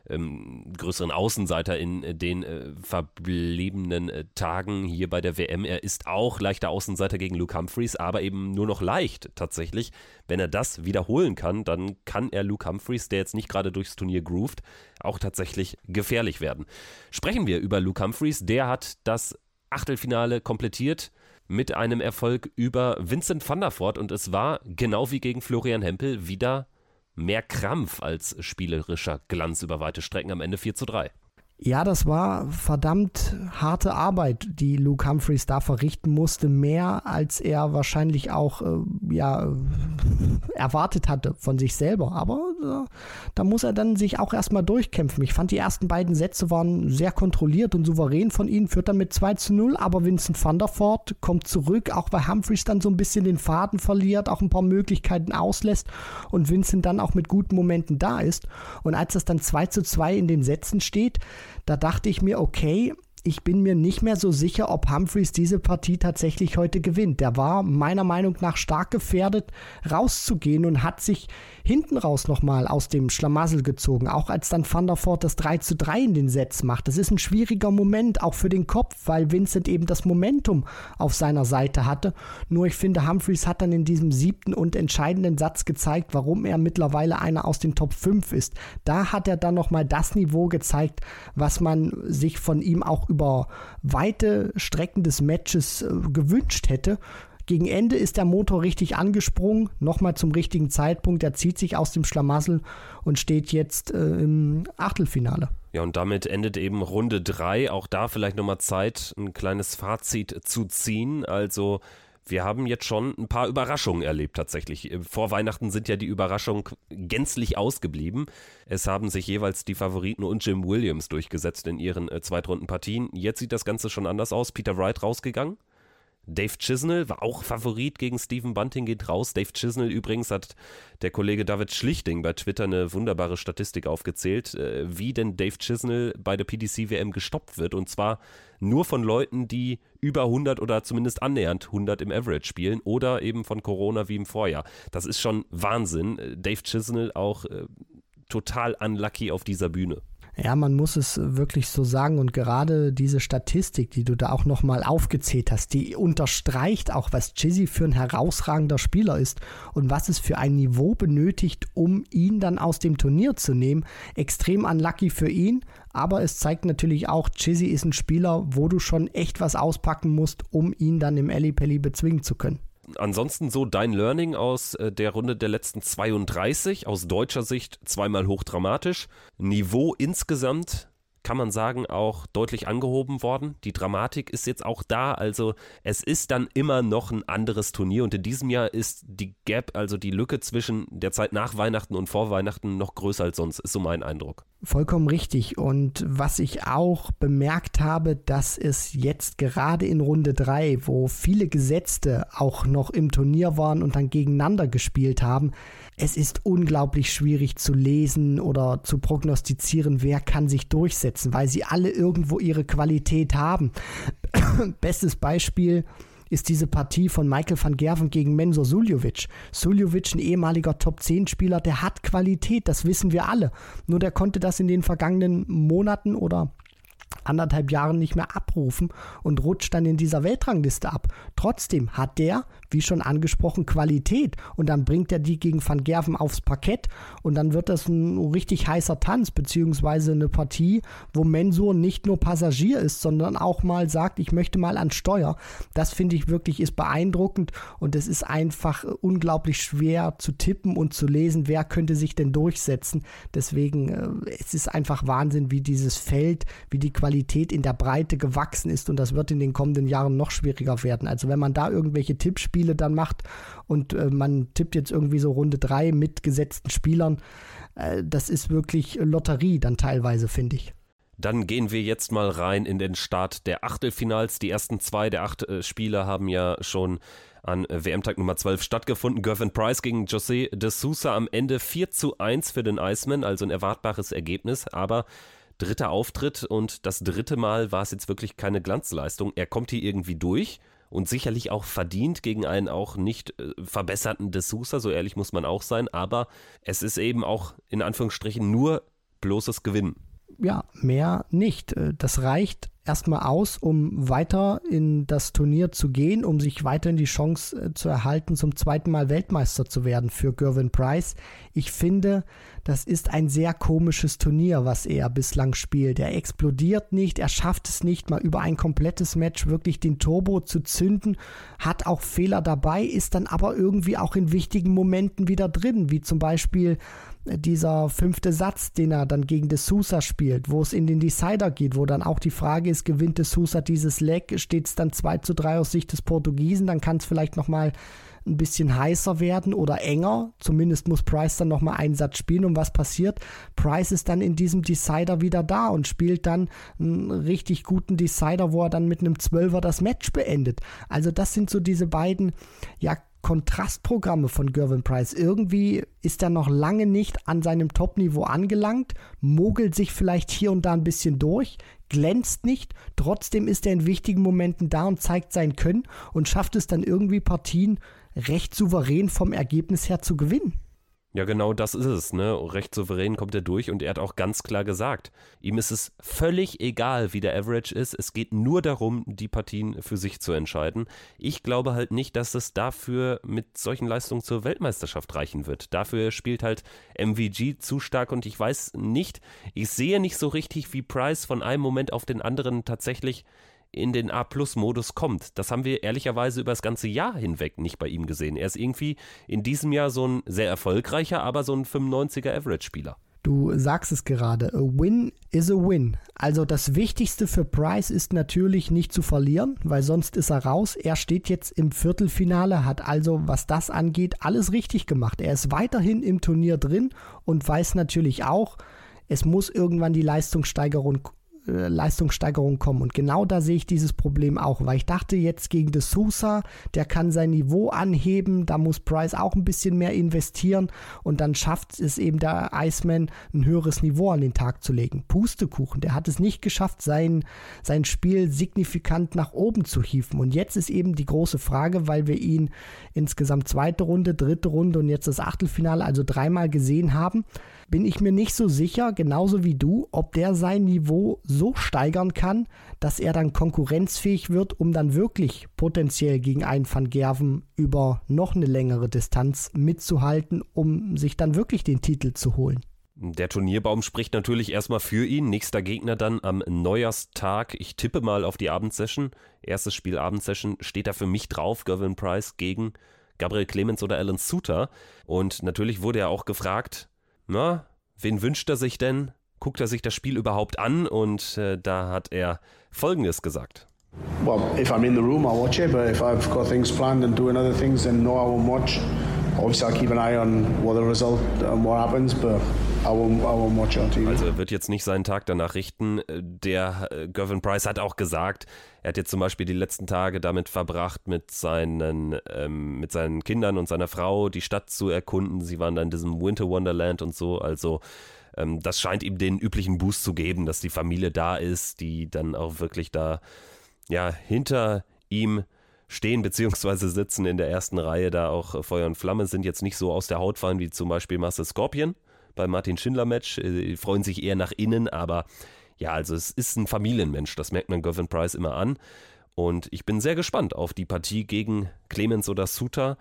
ähm, größeren Außenseiter in äh, den äh, verbliebenen äh, Tagen hier bei der WM. Er ist auch leichter Außenseiter gegen Luke Humphreys, aber eben nur noch leicht tatsächlich. Wenn er das wiederholen kann, dann kann er Luke Humphreys, der jetzt nicht gerade durchs Turnier groovt, auch tatsächlich gefährlich werden. Sprechen wir über Luke Humphreys. Der hat das Achtelfinale komplettiert mit einem Erfolg über Vincent van der Voort und es war genau wie gegen Florian Hempel wieder mehr Krampf als spielerischer Glanz über weite Strecken am Ende 4 zu 3. Ja, das war verdammt harte Arbeit, die Luke Humphreys da verrichten musste, mehr als er wahrscheinlich auch äh, ja, erwartet hatte von sich selber. Aber da muss er dann sich auch erstmal durchkämpfen. Ich fand, die ersten beiden Sätze waren sehr kontrolliert und souverän von ihm, führt dann mit 2 zu 0, aber Vincent van der Voort kommt zurück, auch weil Humphreys dann so ein bisschen den Faden verliert, auch ein paar Möglichkeiten auslässt und Vincent dann auch mit guten Momenten da ist. Und als das dann 2 zu 2 in den Sätzen steht, da dachte ich mir, okay, ich bin mir nicht mehr so sicher, ob Humphreys diese Partie tatsächlich heute gewinnt. Der war meiner Meinung nach stark gefährdet, rauszugehen und hat sich hinten raus nochmal aus dem Schlamassel gezogen. Auch als dann Van der Voort das 3 zu 3 in den Sets macht. Das ist ein schwieriger Moment, auch für den Kopf, weil Vincent eben das Momentum auf seiner Seite hatte. Nur ich finde, Humphreys hat dann in diesem siebten und entscheidenden Satz gezeigt, warum er mittlerweile einer aus den Top 5 ist. Da hat er dann nochmal das Niveau gezeigt, was man sich von ihm auch über weite Strecken des Matches äh, gewünscht hätte. Gegen Ende ist der Motor richtig angesprungen, nochmal zum richtigen Zeitpunkt. Er zieht sich aus dem Schlamassel und steht jetzt äh, im Achtelfinale. Ja, und damit endet eben Runde 3. Auch da vielleicht nochmal Zeit, ein kleines Fazit zu ziehen. Also wir haben jetzt schon ein paar Überraschungen erlebt tatsächlich. Vor Weihnachten sind ja die Überraschungen gänzlich ausgeblieben. Es haben sich jeweils die Favoriten und Jim Williams durchgesetzt in ihren äh, Zweitrundenpartien. Jetzt sieht das Ganze schon anders aus. Peter Wright rausgegangen. Dave Chisnell war auch Favorit gegen Stephen Bunting, geht raus. Dave Chisnell übrigens hat der Kollege David Schlichting bei Twitter eine wunderbare Statistik aufgezählt, äh, wie denn Dave Chisnell bei der PDC-WM gestoppt wird. Und zwar nur von Leuten, die über 100 oder zumindest annähernd 100 im Average spielen oder eben von Corona wie im Vorjahr. Das ist schon Wahnsinn. Äh, Dave Chisnell auch äh, total unlucky auf dieser Bühne. Ja, man muss es wirklich so sagen und gerade diese Statistik, die du da auch nochmal aufgezählt hast, die unterstreicht auch, was Chizzy für ein herausragender Spieler ist und was es für ein Niveau benötigt, um ihn dann aus dem Turnier zu nehmen. Extrem unlucky für ihn, aber es zeigt natürlich auch, Chizzy ist ein Spieler, wo du schon echt was auspacken musst, um ihn dann im Ellipelli bezwingen zu können ansonsten so dein Learning aus äh, der Runde der letzten 32, aus deutscher Sicht zweimal hochdramatisch. Niveau insgesamt kann man sagen, auch deutlich angehoben worden. Die Dramatik ist jetzt auch da, also es ist dann immer noch ein anderes Turnier und in diesem Jahr ist die Gap, also die Lücke zwischen der Zeit nach Weihnachten und vor Weihnachten noch größer als sonst, ist so mein Eindruck. Vollkommen richtig. Und was ich auch bemerkt habe, dass es jetzt gerade in Runde 3, wo viele Gesetzte auch noch im Turnier waren und dann gegeneinander gespielt haben, es ist unglaublich schwierig zu lesen oder zu prognostizieren, wer kann sich durchsetzen, weil sie alle irgendwo ihre Qualität haben. Bestes Beispiel ist diese Partie von Michael van Gerven gegen Mensur Suljovic. Suljovic, ein ehemaliger Top-10-Spieler, der hat Qualität, das wissen wir alle. Nur der konnte das in den vergangenen Monaten oder anderthalb Jahren nicht mehr abrufen und rutscht dann in dieser Weltrangliste ab. Trotzdem hat der wie schon angesprochen, Qualität. Und dann bringt er die gegen Van Gerven aufs Parkett und dann wird das ein richtig heißer Tanz, beziehungsweise eine Partie, wo Mensur nicht nur Passagier ist, sondern auch mal sagt, ich möchte mal an Steuer. Das finde ich wirklich ist beeindruckend und es ist einfach unglaublich schwer zu tippen und zu lesen, wer könnte sich denn durchsetzen. Deswegen, äh, es ist einfach Wahnsinn, wie dieses Feld, wie die Qualität in der Breite gewachsen ist und das wird in den kommenden Jahren noch schwieriger werden. Also wenn man da irgendwelche Tipps spielt, Spiele dann macht und äh, man tippt jetzt irgendwie so Runde 3 mit gesetzten Spielern. Äh, das ist wirklich Lotterie dann teilweise, finde ich. Dann gehen wir jetzt mal rein in den Start der Achtelfinals. Die ersten zwei der acht äh, Spiele haben ja schon an äh, WM-Tag Nummer 12 stattgefunden. Gervin Price gegen José de Sousa am Ende 4 zu 1 für den Iceman, also ein erwartbares Ergebnis, aber dritter Auftritt und das dritte Mal war es jetzt wirklich keine Glanzleistung. Er kommt hier irgendwie durch und sicherlich auch verdient gegen einen auch nicht äh, verbesserten D'Souza, so ehrlich muss man auch sein, aber es ist eben auch in Anführungsstrichen nur bloßes Gewinnen. Ja, mehr nicht. Äh, das reicht erstmal aus, um weiter in das Turnier zu gehen, um sich weiterhin die Chance äh, zu erhalten, zum zweiten Mal Weltmeister zu werden für Gervin Price. Ich finde, das ist ein sehr komisches Turnier, was er bislang spielt. Er explodiert nicht, er schafft es nicht mal über ein komplettes Match wirklich den Turbo zu zünden, hat auch Fehler dabei, ist dann aber irgendwie auch in wichtigen Momenten wieder drin, wie zum Beispiel dieser fünfte Satz, den er dann gegen De Sousa spielt, wo es in den Decider geht, wo dann auch die Frage ist, gewinnt De Sousa dieses Leg, steht es dann 2 zu 3 aus Sicht des Portugiesen, dann kann es vielleicht nochmal ein bisschen heißer werden oder enger. Zumindest muss Price dann nochmal einen Satz spielen. Und was passiert? Price ist dann in diesem Decider wieder da und spielt dann einen richtig guten Decider, wo er dann mit einem Zwölfer das Match beendet. Also das sind so diese beiden, ja, Kontrastprogramme von Gervin Price. Irgendwie ist er noch lange nicht an seinem Top-Niveau angelangt, mogelt sich vielleicht hier und da ein bisschen durch, glänzt nicht, trotzdem ist er in wichtigen Momenten da und zeigt sein Können und schafft es dann irgendwie Partien recht souverän vom Ergebnis her zu gewinnen. Ja, genau das ist es, ne? Recht souverän kommt er durch und er hat auch ganz klar gesagt, ihm ist es völlig egal, wie der Average ist. Es geht nur darum, die Partien für sich zu entscheiden. Ich glaube halt nicht, dass es dafür mit solchen Leistungen zur Weltmeisterschaft reichen wird. Dafür spielt halt MVG zu stark und ich weiß nicht, ich sehe nicht so richtig, wie Price von einem Moment auf den anderen tatsächlich in den A-Plus-Modus kommt. Das haben wir ehrlicherweise über das ganze Jahr hinweg nicht bei ihm gesehen. Er ist irgendwie in diesem Jahr so ein sehr erfolgreicher, aber so ein 95er Average-Spieler. Du sagst es gerade, a win is a win. Also das Wichtigste für Price ist natürlich nicht zu verlieren, weil sonst ist er raus. Er steht jetzt im Viertelfinale, hat also, was das angeht, alles richtig gemacht. Er ist weiterhin im Turnier drin und weiß natürlich auch, es muss irgendwann die Leistungssteigerung äh, Leistungssteigerung kommen. Und genau da sehe ich dieses Problem auch, weil ich dachte jetzt gegen De Sousa, der kann sein Niveau anheben, da muss Price auch ein bisschen mehr investieren und dann schafft es eben der Iceman ein höheres Niveau an den Tag zu legen. Pustekuchen, der hat es nicht geschafft, sein, sein Spiel signifikant nach oben zu hieven. Und jetzt ist eben die große Frage, weil wir ihn insgesamt zweite Runde, dritte Runde und jetzt das Achtelfinale, also dreimal gesehen haben, bin ich mir nicht so sicher, genauso wie du, ob der sein Niveau so steigern kann, dass er dann konkurrenzfähig wird, um dann wirklich potenziell gegen einen Van Gerven über noch eine längere Distanz mitzuhalten, um sich dann wirklich den Titel zu holen. Der Turnierbaum spricht natürlich erstmal für ihn. Nächster Gegner dann am Neujahrstag. Ich tippe mal auf die Abendsession. Erstes Spiel Abendsession steht da für mich drauf. Gervin Price gegen Gabriel Clemens oder Alan Suter. Und natürlich wurde er auch gefragt, na, wen wünscht er sich denn? Guckt er sich das Spiel überhaupt an? Und äh, da hat er Folgendes gesagt. Well, if I'm in the room, I'll watch it, but if I've got things planned and doing other things, then no, I won't watch. Also er wird jetzt nicht seinen Tag danach richten. Der äh, Gervin Price hat auch gesagt, er hat jetzt zum Beispiel die letzten Tage damit verbracht, mit seinen, ähm, mit seinen Kindern und seiner Frau die Stadt zu erkunden. Sie waren da in diesem Winter Wonderland und so. Also ähm, das scheint ihm den üblichen Boost zu geben, dass die Familie da ist, die dann auch wirklich da ja hinter ihm stehen bzw. sitzen in der ersten Reihe, da auch Feuer und Flamme sind jetzt nicht so aus der Haut fallen wie zum Beispiel Marcel Scorpion beim Martin Schindler Match. Äh, freuen sich eher nach innen, aber ja, also es ist ein Familienmensch, das merkt man Gavin Price immer an. Und ich bin sehr gespannt auf die Partie gegen Clemens oder Suter.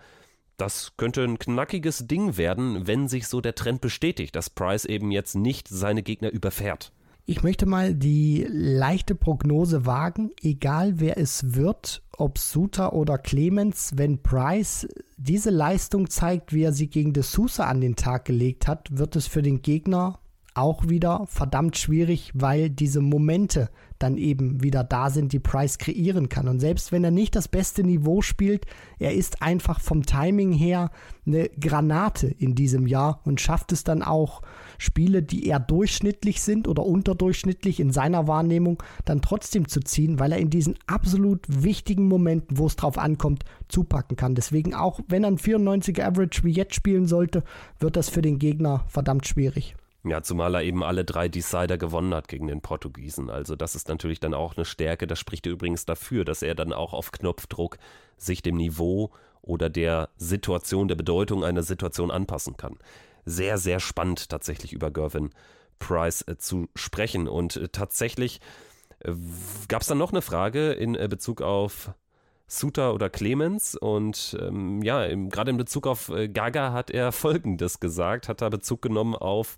Das könnte ein knackiges Ding werden, wenn sich so der Trend bestätigt, dass Price eben jetzt nicht seine Gegner überfährt. Ich möchte mal die leichte Prognose wagen, egal wer es wird, ob Suter oder Clemens, wenn Price diese Leistung zeigt, wie er sie gegen De Sousa an den Tag gelegt hat, wird es für den Gegner auch wieder verdammt schwierig, weil diese Momente dann eben wieder da sind, die Price kreieren kann. Und selbst wenn er nicht das beste Niveau spielt, er ist einfach vom Timing her eine Granate in diesem Jahr und schafft es dann auch, Spiele, die eher durchschnittlich sind oder unterdurchschnittlich in seiner Wahrnehmung, dann trotzdem zu ziehen, weil er in diesen absolut wichtigen Momenten, wo es drauf ankommt, zupacken kann. Deswegen auch, wenn er ein 94er Average wie jetzt spielen sollte, wird das für den Gegner verdammt schwierig. Ja, zumal er eben alle drei Decider gewonnen hat gegen den Portugiesen. Also das ist natürlich dann auch eine Stärke. Das spricht übrigens dafür, dass er dann auch auf Knopfdruck sich dem Niveau oder der Situation, der Bedeutung einer Situation anpassen kann. Sehr, sehr spannend tatsächlich über Gervin Price äh, zu sprechen. Und äh, tatsächlich äh, gab es dann noch eine Frage in Bezug auf Suter oder Clemens. Und ähm, ja, gerade in Bezug auf Gaga hat er Folgendes gesagt, hat da Bezug genommen auf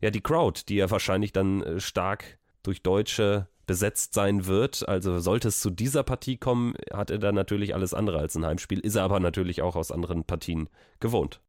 ja, die Crowd, die ja wahrscheinlich dann äh, stark durch Deutsche besetzt sein wird. Also sollte es zu dieser Partie kommen, hat er dann natürlich alles andere als ein Heimspiel, ist er aber natürlich auch aus anderen Partien gewohnt.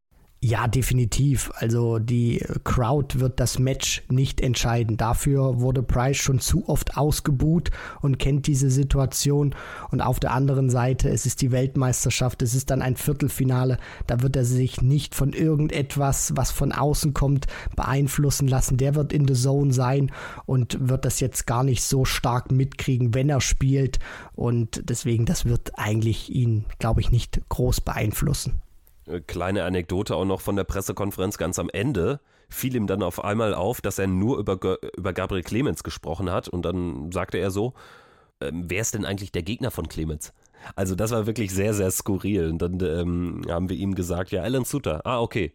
Ja, definitiv. Also die Crowd wird das Match nicht entscheiden. Dafür wurde Price schon zu oft ausgebuht und kennt diese Situation. Und auf der anderen Seite, es ist die Weltmeisterschaft, es ist dann ein Viertelfinale. Da wird er sich nicht von irgendetwas, was von außen kommt, beeinflussen lassen. Der wird in the Zone sein und wird das jetzt gar nicht so stark mitkriegen, wenn er spielt. Und deswegen, das wird eigentlich ihn, glaube ich, nicht groß beeinflussen. Äh, kleine Anekdote auch noch von der Pressekonferenz ganz am Ende fiel ihm dann auf einmal auf, dass er nur über, über Gabriel Clemens gesprochen hat und dann sagte er so, ähm, wer ist denn eigentlich der Gegner von Clemens? Also das war wirklich sehr, sehr skurril. Und dann ähm, haben wir ihm gesagt, ja, Alan Suter. Ah, okay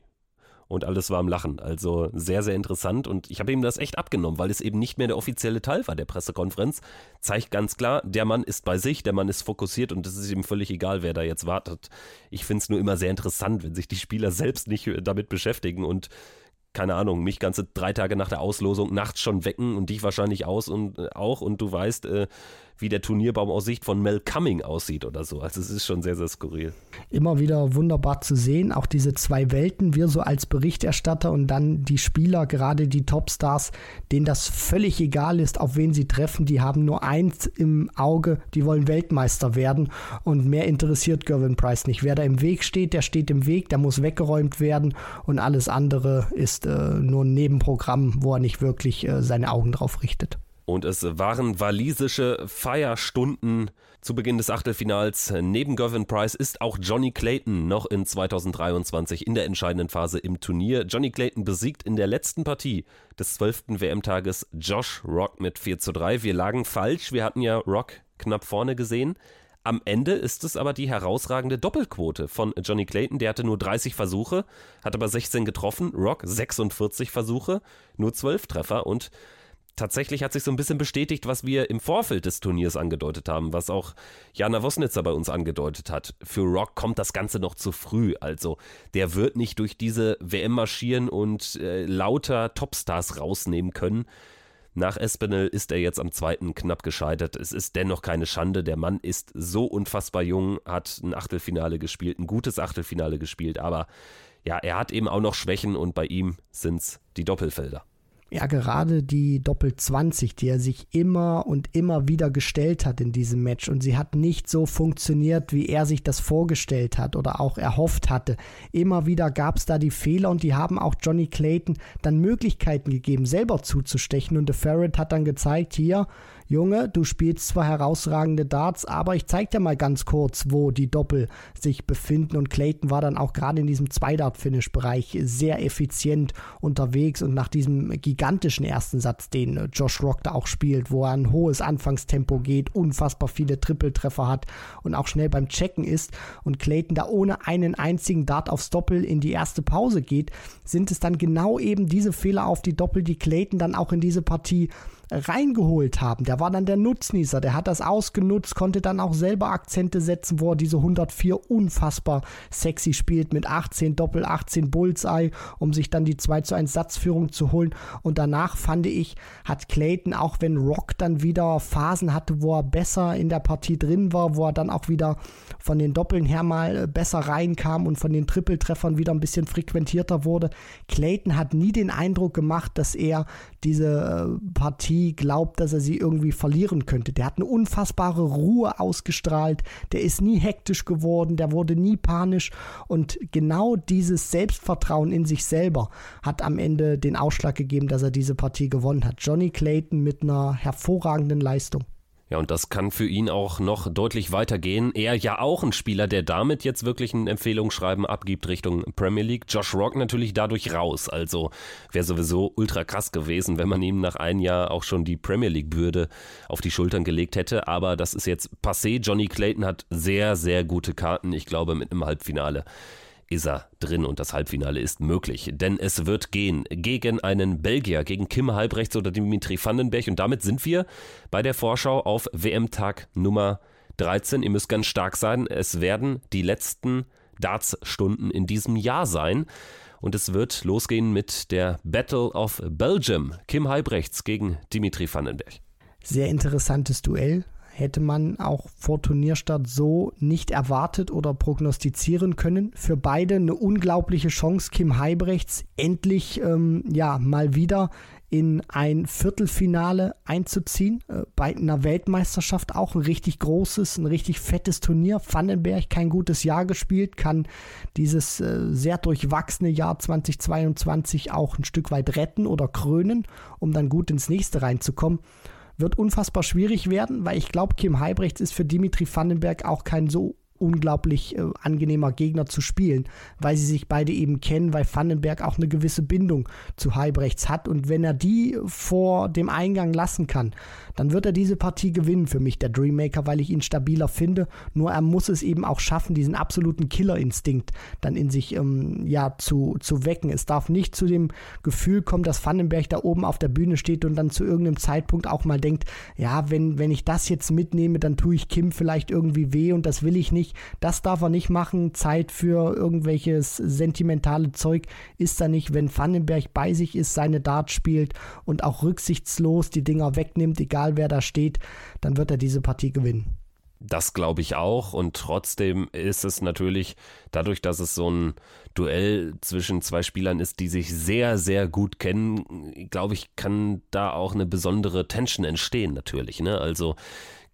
und alles war am Lachen. Also sehr, sehr interessant und ich habe ihm das echt abgenommen, weil es eben nicht mehr der offizielle Teil war der Pressekonferenz. Zeigt ganz klar, der Mann ist bei sich, der Mann ist fokussiert und es ist ihm völlig egal, wer da jetzt wartet. Ich finde es nur immer sehr interessant, wenn sich die Spieler selbst nicht damit beschäftigen und keine Ahnung, mich ganze drei Tage nach der Auslosung nachts schon wecken und dich wahrscheinlich aus und äh, auch und du weißt, äh, wie der Turnierbaum aus Sicht von Mel Cumming aussieht oder so. Also es ist schon sehr, sehr skurril. Immer wieder wunderbar zu sehen, auch diese zwei Welten, wir so als Berichterstatter und dann die Spieler, gerade die Topstars, denen das völlig egal ist, auf wen sie treffen. Die haben nur eins im Auge, die wollen Weltmeister werden und mehr interessiert Gervin Price nicht. Wer da im Weg steht, der steht im Weg, der muss weggeräumt werden und alles andere ist äh, nur ein Nebenprogramm, wo er nicht wirklich äh, seine Augen drauf richtet. Und es waren walisische Feierstunden zu Beginn des Achtelfinals. Neben Gavin Price ist auch Johnny Clayton noch in 2023 in der entscheidenden Phase im Turnier. Johnny Clayton besiegt in der letzten Partie des 12. WM-Tages Josh Rock mit 4 zu 3. Wir lagen falsch, wir hatten ja Rock knapp vorne gesehen. Am Ende ist es aber die herausragende Doppelquote von Johnny Clayton. Der hatte nur 30 Versuche, hat aber 16 getroffen. Rock 46 Versuche, nur 12 Treffer und tatsächlich hat sich so ein bisschen bestätigt, was wir im Vorfeld des Turniers angedeutet haben, was auch Jana Wosnitzer bei uns angedeutet hat. Für Rock kommt das Ganze noch zu früh. Also der wird nicht durch diese WM marschieren und äh, lauter Topstars rausnehmen können. Nach Espinel ist er jetzt am zweiten knapp gescheitert. Es ist dennoch keine Schande. Der Mann ist so unfassbar jung, hat ein Achtelfinale gespielt, ein gutes Achtelfinale gespielt, aber ja, er hat eben auch noch Schwächen und bei ihm sind es die Doppelfelder ja gerade die Doppel 20, die er sich immer und immer wieder gestellt hat in diesem Match und sie hat nicht so funktioniert, wie er sich das vorgestellt hat oder auch erhofft hatte. Immer wieder gab es da die Fehler und die haben auch Johnny Clayton dann Möglichkeiten gegeben, selber zuzustechen und The Ferret hat dann gezeigt, hier, Junge, du spielst zwar herausragende Darts, aber ich zeig dir mal ganz kurz, wo die Doppel sich befinden. Und Clayton war dann auch gerade in diesem Zwei-Dart-Finish-Bereich sehr effizient unterwegs und nach diesem gigantischen ersten Satz, den Josh Rock da auch spielt, wo er ein hohes Anfangstempo geht, unfassbar viele Trippeltreffer hat und auch schnell beim Checken ist und Clayton da ohne einen einzigen Dart aufs Doppel in die erste Pause geht, sind es dann genau eben diese Fehler auf die Doppel, die Clayton dann auch in diese Partie reingeholt haben. Der war dann der Nutznießer, der hat das ausgenutzt, konnte dann auch selber Akzente setzen, wo er diese 104 unfassbar sexy spielt mit 18 Doppel, 18 Bullseye, um sich dann die 2 zu 1 Satzführung zu holen. Und danach fand ich, hat Clayton, auch wenn Rock dann wieder Phasen hatte, wo er besser in der Partie drin war, wo er dann auch wieder von den Doppeln her mal besser reinkam und von den Trippeltreffern wieder ein bisschen frequentierter wurde. Clayton hat nie den Eindruck gemacht, dass er diese äh, Partie glaubt, dass er sie irgendwie verlieren könnte. Der hat eine unfassbare Ruhe ausgestrahlt, der ist nie hektisch geworden, der wurde nie panisch und genau dieses Selbstvertrauen in sich selber hat am Ende den Ausschlag gegeben, dass er diese Partie gewonnen hat. Johnny Clayton mit einer hervorragenden Leistung. Ja, und das kann für ihn auch noch deutlich weitergehen. Er ja auch ein Spieler, der damit jetzt wirklich ein Empfehlungsschreiben abgibt Richtung Premier League. Josh Rock natürlich dadurch raus. Also wäre sowieso ultra krass gewesen, wenn man ihm nach einem Jahr auch schon die Premier League-Bürde auf die Schultern gelegt hätte. Aber das ist jetzt passé. Johnny Clayton hat sehr, sehr gute Karten. Ich glaube, mit einem Halbfinale ist er drin und das Halbfinale ist möglich. Denn es wird gehen gegen einen Belgier, gegen Kim Halbrechts oder Dimitri Vandenberg. Und damit sind wir bei der Vorschau auf WM-Tag Nummer 13. Ihr müsst ganz stark sein. Es werden die letzten Darts-Stunden in diesem Jahr sein. Und es wird losgehen mit der Battle of Belgium. Kim Halbrechts gegen Dimitri Vandenberg. Sehr interessantes Duell hätte man auch vor Turnierstart so nicht erwartet oder prognostizieren können. Für beide eine unglaubliche Chance, Kim Heibrechts endlich ähm, ja mal wieder in ein Viertelfinale einzuziehen. Äh, bei einer Weltmeisterschaft auch ein richtig großes, ein richtig fettes Turnier. Vandenberg kein gutes Jahr gespielt, kann dieses äh, sehr durchwachsene Jahr 2022 auch ein Stück weit retten oder krönen, um dann gut ins nächste reinzukommen. Wird unfassbar schwierig werden, weil ich glaube, Kim Heibrechts ist für Dimitri Vandenberg auch kein so unglaublich äh, angenehmer Gegner zu spielen, weil sie sich beide eben kennen, weil Vandenberg auch eine gewisse Bindung zu Heibrechts hat und wenn er die vor dem Eingang lassen kann, dann wird er diese Partie gewinnen für mich, der Dreammaker, weil ich ihn stabiler finde. Nur er muss es eben auch schaffen, diesen absoluten Killerinstinkt dann in sich ähm, ja, zu, zu wecken. Es darf nicht zu dem Gefühl kommen, dass Vandenberg da oben auf der Bühne steht und dann zu irgendeinem Zeitpunkt auch mal denkt, ja, wenn, wenn ich das jetzt mitnehme, dann tue ich Kim vielleicht irgendwie weh und das will ich nicht. Das darf er nicht machen. Zeit für irgendwelches sentimentale Zeug ist da nicht. Wenn Vandenberg bei sich ist, seine Dart spielt und auch rücksichtslos die Dinger wegnimmt, egal egal wer da steht, dann wird er diese Partie gewinnen. Das glaube ich auch. Und trotzdem ist es natürlich, dadurch, dass es so ein Duell zwischen zwei Spielern ist, die sich sehr, sehr gut kennen, glaube ich, kann da auch eine besondere Tension entstehen, natürlich. Ne? Also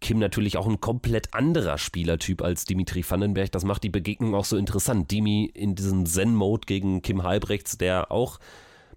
Kim natürlich auch ein komplett anderer Spielertyp als Dimitri Vandenberg. Das macht die Begegnung auch so interessant. Dimi in diesem Zen-Mode gegen Kim Halbrechts, der auch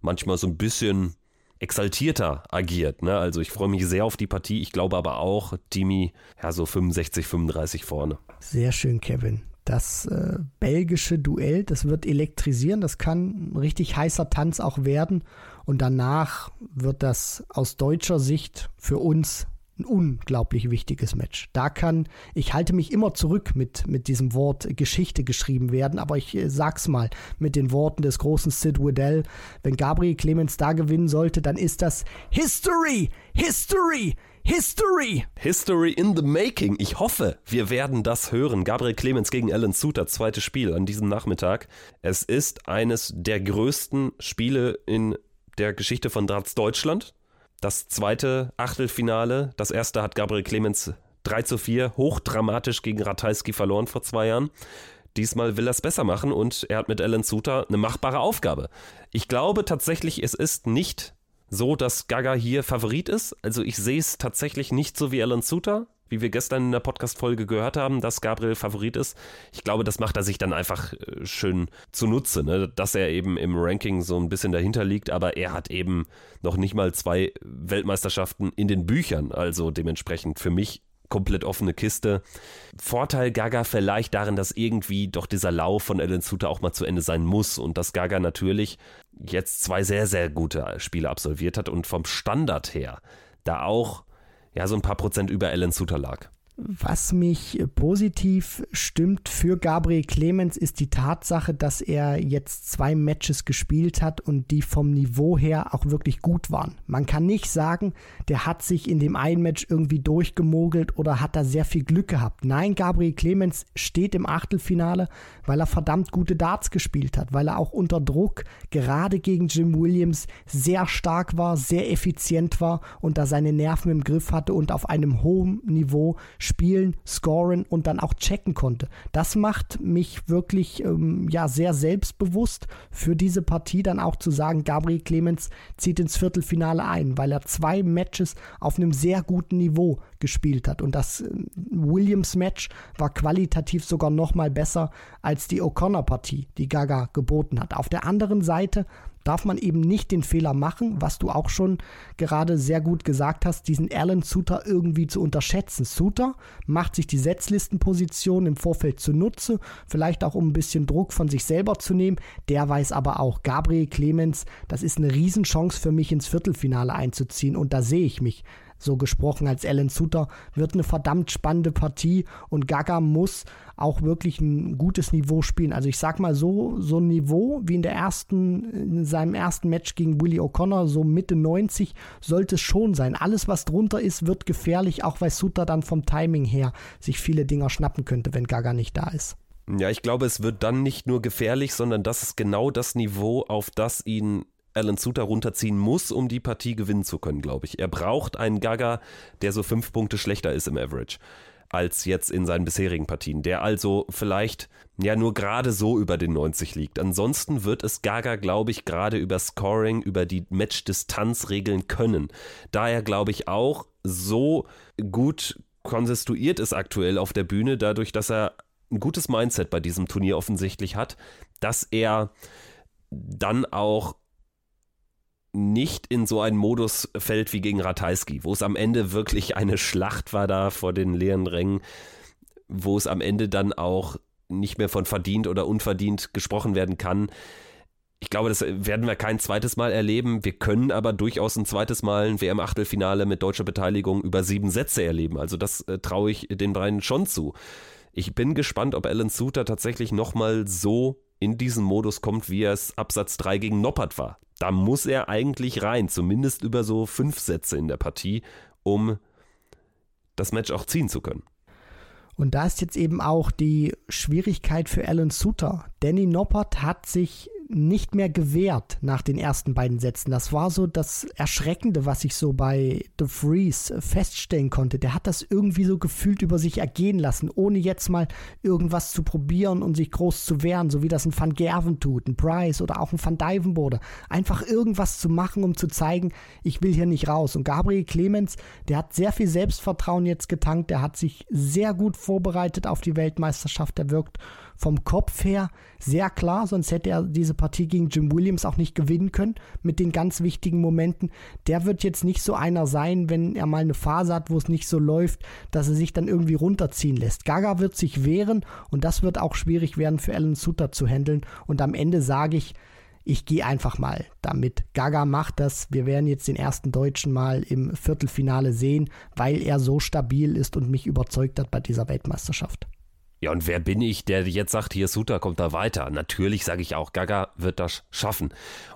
manchmal so ein bisschen exaltierter agiert. Ne? Also ich freue mich sehr auf die Partie. Ich glaube aber auch, Dimi, ja, so 65, 35 vorne. Sehr schön, Kevin. Das äh, belgische Duell, das wird elektrisieren. Das kann ein richtig heißer Tanz auch werden. Und danach wird das aus deutscher Sicht für uns ein unglaublich wichtiges Match. Da kann, ich halte mich immer zurück mit, mit diesem Wort Geschichte geschrieben werden, aber ich äh, sag's mal mit den Worten des großen Sid Waddell. Wenn Gabriel Clemens da gewinnen sollte, dann ist das History! History! History! History in the making. Ich hoffe, wir werden das hören. Gabriel Clemens gegen Alan Suter, zweites Spiel an diesem Nachmittag. Es ist eines der größten Spiele in der Geschichte von Darts Deutschland. Das zweite Achtelfinale, das erste hat Gabriel Clemens 3 zu 4 hochdramatisch gegen Ratajski verloren vor zwei Jahren. Diesmal will er es besser machen und er hat mit Alan Suter eine machbare Aufgabe. Ich glaube tatsächlich, es ist nicht so, dass Gaga hier Favorit ist. Also ich sehe es tatsächlich nicht so wie Alan Suter wie wir gestern in der Podcast-Folge gehört haben, dass Gabriel Favorit ist. Ich glaube, das macht er sich dann einfach äh, schön zunutze, ne? dass er eben im Ranking so ein bisschen dahinter liegt, aber er hat eben noch nicht mal zwei Weltmeisterschaften in den Büchern. Also dementsprechend für mich komplett offene Kiste. Vorteil Gaga vielleicht darin, dass irgendwie doch dieser Lauf von Alan Suter auch mal zu Ende sein muss und dass Gaga natürlich jetzt zwei sehr, sehr gute Spiele absolviert hat und vom Standard her da auch ja, so ein paar Prozent über Alan Suter lag. Was mich positiv stimmt für Gabriel Clemens ist die Tatsache, dass er jetzt zwei Matches gespielt hat und die vom Niveau her auch wirklich gut waren. Man kann nicht sagen, der hat sich in dem einen Match irgendwie durchgemogelt oder hat da sehr viel Glück gehabt. Nein, Gabriel Clemens steht im Achtelfinale, weil er verdammt gute Darts gespielt hat, weil er auch unter Druck gerade gegen Jim Williams sehr stark war, sehr effizient war und da seine Nerven im Griff hatte und auf einem hohen Niveau spielen, scoren und dann auch checken konnte. Das macht mich wirklich ähm, ja sehr selbstbewusst für diese Partie dann auch zu sagen, Gabriel Clemens zieht ins Viertelfinale ein, weil er zwei Matches auf einem sehr guten Niveau gespielt hat und das äh, Williams Match war qualitativ sogar noch mal besser als die O'Connor Partie, die Gaga geboten hat. Auf der anderen Seite darf man eben nicht den Fehler machen, was du auch schon gerade sehr gut gesagt hast, diesen Alan Suter irgendwie zu unterschätzen. Suter macht sich die Setzlistenposition im Vorfeld zunutze, vielleicht auch um ein bisschen Druck von sich selber zu nehmen. Der weiß aber auch, Gabriel Clemens, das ist eine Riesenchance für mich ins Viertelfinale einzuziehen und da sehe ich mich so gesprochen als Alan Suter, wird eine verdammt spannende Partie und Gaga muss auch wirklich ein gutes Niveau spielen. Also ich sag mal so, so ein Niveau wie in der ersten, in seinem ersten Match gegen Willie O'Connor, so Mitte 90, sollte es schon sein. Alles, was drunter ist, wird gefährlich, auch weil Suter dann vom Timing her sich viele Dinger schnappen könnte, wenn Gaga nicht da ist. Ja, ich glaube, es wird dann nicht nur gefährlich, sondern das ist genau das Niveau, auf das ihn Alan Suter runterziehen muss, um die Partie gewinnen zu können, glaube ich. Er braucht einen Gaga, der so fünf Punkte schlechter ist im Average als jetzt in seinen bisherigen Partien, der also vielleicht ja nur gerade so über den 90 liegt. Ansonsten wird es Gaga, glaube ich, gerade über Scoring, über die Matchdistanz regeln können. Da er, glaube ich, auch so gut konsistuiert ist aktuell auf der Bühne, dadurch, dass er ein gutes Mindset bei diesem Turnier offensichtlich hat, dass er dann auch nicht in so einen Modus fällt wie gegen Ratajski, wo es am Ende wirklich eine Schlacht war da vor den leeren Rängen, wo es am Ende dann auch nicht mehr von verdient oder unverdient gesprochen werden kann. Ich glaube, das werden wir kein zweites Mal erleben. Wir können aber durchaus ein zweites Mal ein WM-Achtelfinale mit deutscher Beteiligung über sieben Sätze erleben. Also das äh, traue ich den beiden schon zu. Ich bin gespannt, ob Alan Suter tatsächlich nochmal so in diesen Modus kommt, wie er es Absatz 3 gegen Noppert war. Da muss er eigentlich rein, zumindest über so fünf Sätze in der Partie, um das Match auch ziehen zu können. Und da ist jetzt eben auch die Schwierigkeit für Alan Suter. Danny Noppert hat sich nicht mehr gewehrt nach den ersten beiden Sätzen. Das war so das Erschreckende, was ich so bei The Freeze feststellen konnte. Der hat das irgendwie so gefühlt über sich ergehen lassen, ohne jetzt mal irgendwas zu probieren und sich groß zu wehren, so wie das ein Van Gerven tut, ein Price oder auch ein Van Dyvenbode. Einfach irgendwas zu machen, um zu zeigen, ich will hier nicht raus. Und Gabriel Clemens, der hat sehr viel Selbstvertrauen jetzt getankt, der hat sich sehr gut vorbereitet auf die Weltmeisterschaft, der wirkt vom Kopf her sehr klar, sonst hätte er diese Partie gegen Jim Williams auch nicht gewinnen können mit den ganz wichtigen Momenten. Der wird jetzt nicht so einer sein, wenn er mal eine Phase hat, wo es nicht so läuft, dass er sich dann irgendwie runterziehen lässt. Gaga wird sich wehren und das wird auch schwierig werden für Alan Sutter zu handeln. Und am Ende sage ich, ich gehe einfach mal damit. Gaga macht das. Wir werden jetzt den ersten Deutschen mal im Viertelfinale sehen, weil er so stabil ist und mich überzeugt hat bei dieser Weltmeisterschaft. Ja, und wer bin ich, der jetzt sagt, hier Suter kommt da weiter? Natürlich sage ich auch, Gaga wird das schaffen.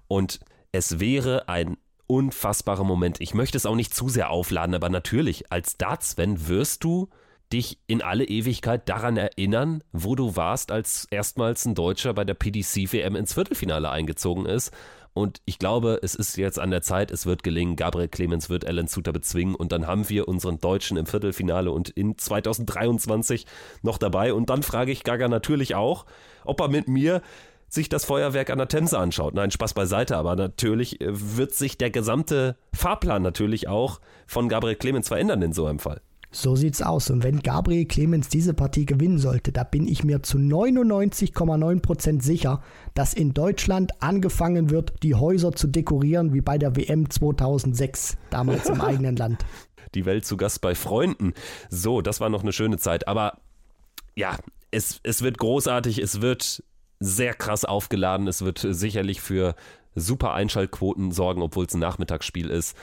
Und es wäre ein unfassbarer Moment. Ich möchte es auch nicht zu sehr aufladen, aber natürlich, als Darts-Fan wirst du dich in alle Ewigkeit daran erinnern, wo du warst, als erstmals ein Deutscher bei der PDC-WM ins Viertelfinale eingezogen ist und ich glaube, es ist jetzt an der Zeit, es wird gelingen. Gabriel Clemens wird Alan Suter bezwingen und dann haben wir unseren Deutschen im Viertelfinale und in 2023 noch dabei. Und dann frage ich Gaga natürlich auch, ob er mit mir sich das Feuerwerk an der Themse anschaut. Nein, Spaß beiseite, aber natürlich äh, wird sich der gesamte Fahrplan natürlich auch von Gabriel Clemens verändern in so einem Fall. So sieht's aus. Und wenn Gabriel Clemens diese Partie gewinnen sollte, da bin ich mir zu 99,9% sicher, dass in Deutschland angefangen wird, die Häuser zu dekorieren, wie bei der WM 2006, damals im eigenen Land. Die Welt zu Gast bei Freunden. So, das war noch eine schöne Zeit. Aber ja, es, es wird großartig, es wird sehr krass aufgeladen, es wird sicherlich für super Einschaltquoten sorgen, obwohl es ein Nachmittagsspiel ist.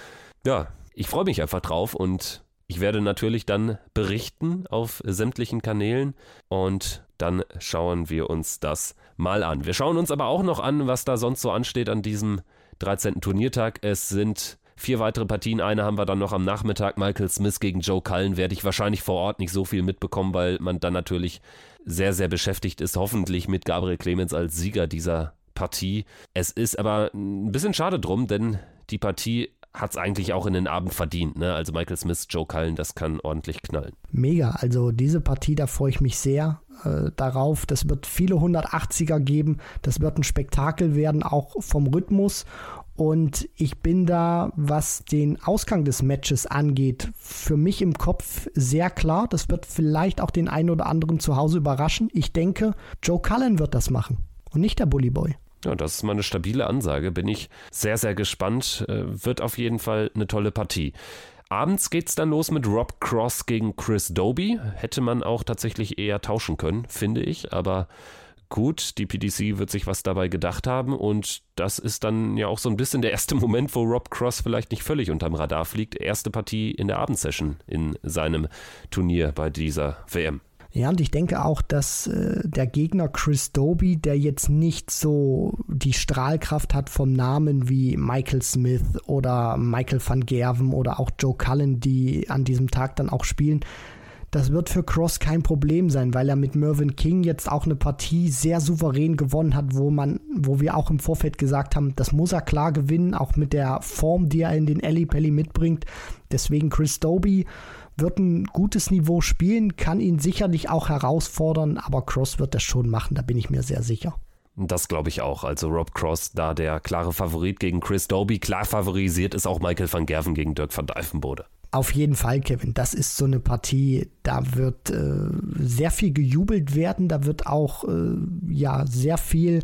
Ja, ich freue mich einfach drauf und ich werde natürlich dann berichten auf sämtlichen Kanälen und dann schauen wir uns das mal an. Wir schauen uns aber auch noch an, was da sonst so ansteht an diesem 13. Turniertag. Es sind vier weitere Partien. Eine haben wir dann noch am Nachmittag. Michael Smith gegen Joe Cullen werde ich wahrscheinlich vor Ort nicht so viel mitbekommen, weil man dann natürlich sehr, sehr beschäftigt ist. Hoffentlich mit Gabriel Clemens als Sieger dieser Partie. Es ist aber ein bisschen schade drum, denn die Partie hat es eigentlich auch in den Abend verdient. Ne? Also Michael Smith, Joe Cullen, das kann ordentlich knallen. Mega, also diese Partie, da freue ich mich sehr äh, darauf. Das wird viele 180er geben. Das wird ein Spektakel werden, auch vom Rhythmus. Und ich bin da, was den Ausgang des Matches angeht, für mich im Kopf sehr klar. Das wird vielleicht auch den einen oder anderen zu Hause überraschen. Ich denke, Joe Cullen wird das machen und nicht der Bully Boy. Ja, das ist mal eine stabile Ansage. Bin ich sehr, sehr gespannt. Äh, wird auf jeden Fall eine tolle Partie. Abends geht's dann los mit Rob Cross gegen Chris Doby. Hätte man auch tatsächlich eher tauschen können, finde ich. Aber gut, die PDC wird sich was dabei gedacht haben und das ist dann ja auch so ein bisschen der erste Moment, wo Rob Cross vielleicht nicht völlig unterm Radar fliegt. Erste Partie in der Abendsession in seinem Turnier bei dieser WM. Ja, und ich denke auch, dass äh, der Gegner Chris Doby, der jetzt nicht so die Strahlkraft hat vom Namen wie Michael Smith oder Michael van Gerven oder auch Joe Cullen, die an diesem Tag dann auch spielen, Das wird für Cross kein Problem sein, weil er mit Mervyn King jetzt auch eine Partie sehr souverän gewonnen hat, wo man, wo wir auch im Vorfeld gesagt haben, das muss er klar gewinnen, auch mit der Form, die er in den Alley Pally mitbringt. Deswegen Chris Doby wird ein gutes Niveau spielen, kann ihn sicherlich auch herausfordern, aber Cross wird das schon machen, da bin ich mir sehr sicher. Das glaube ich auch. Also Rob Cross, da der klare Favorit gegen Chris Doby, klar favorisiert ist auch Michael van Gerven gegen Dirk van Dijvenbode. Auf jeden Fall, Kevin. Das ist so eine Partie, da wird äh, sehr viel gejubelt werden, da wird auch äh, ja sehr viel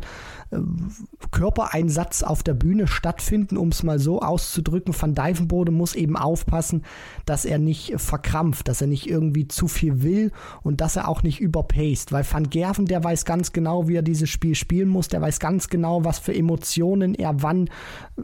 Körpereinsatz auf der Bühne stattfinden, um es mal so auszudrücken. Van Dijvenbode muss eben aufpassen, dass er nicht verkrampft, dass er nicht irgendwie zu viel will und dass er auch nicht überpaced, weil Van Gerven, der weiß ganz genau, wie er dieses Spiel spielen muss, der weiß ganz genau, was für Emotionen er wann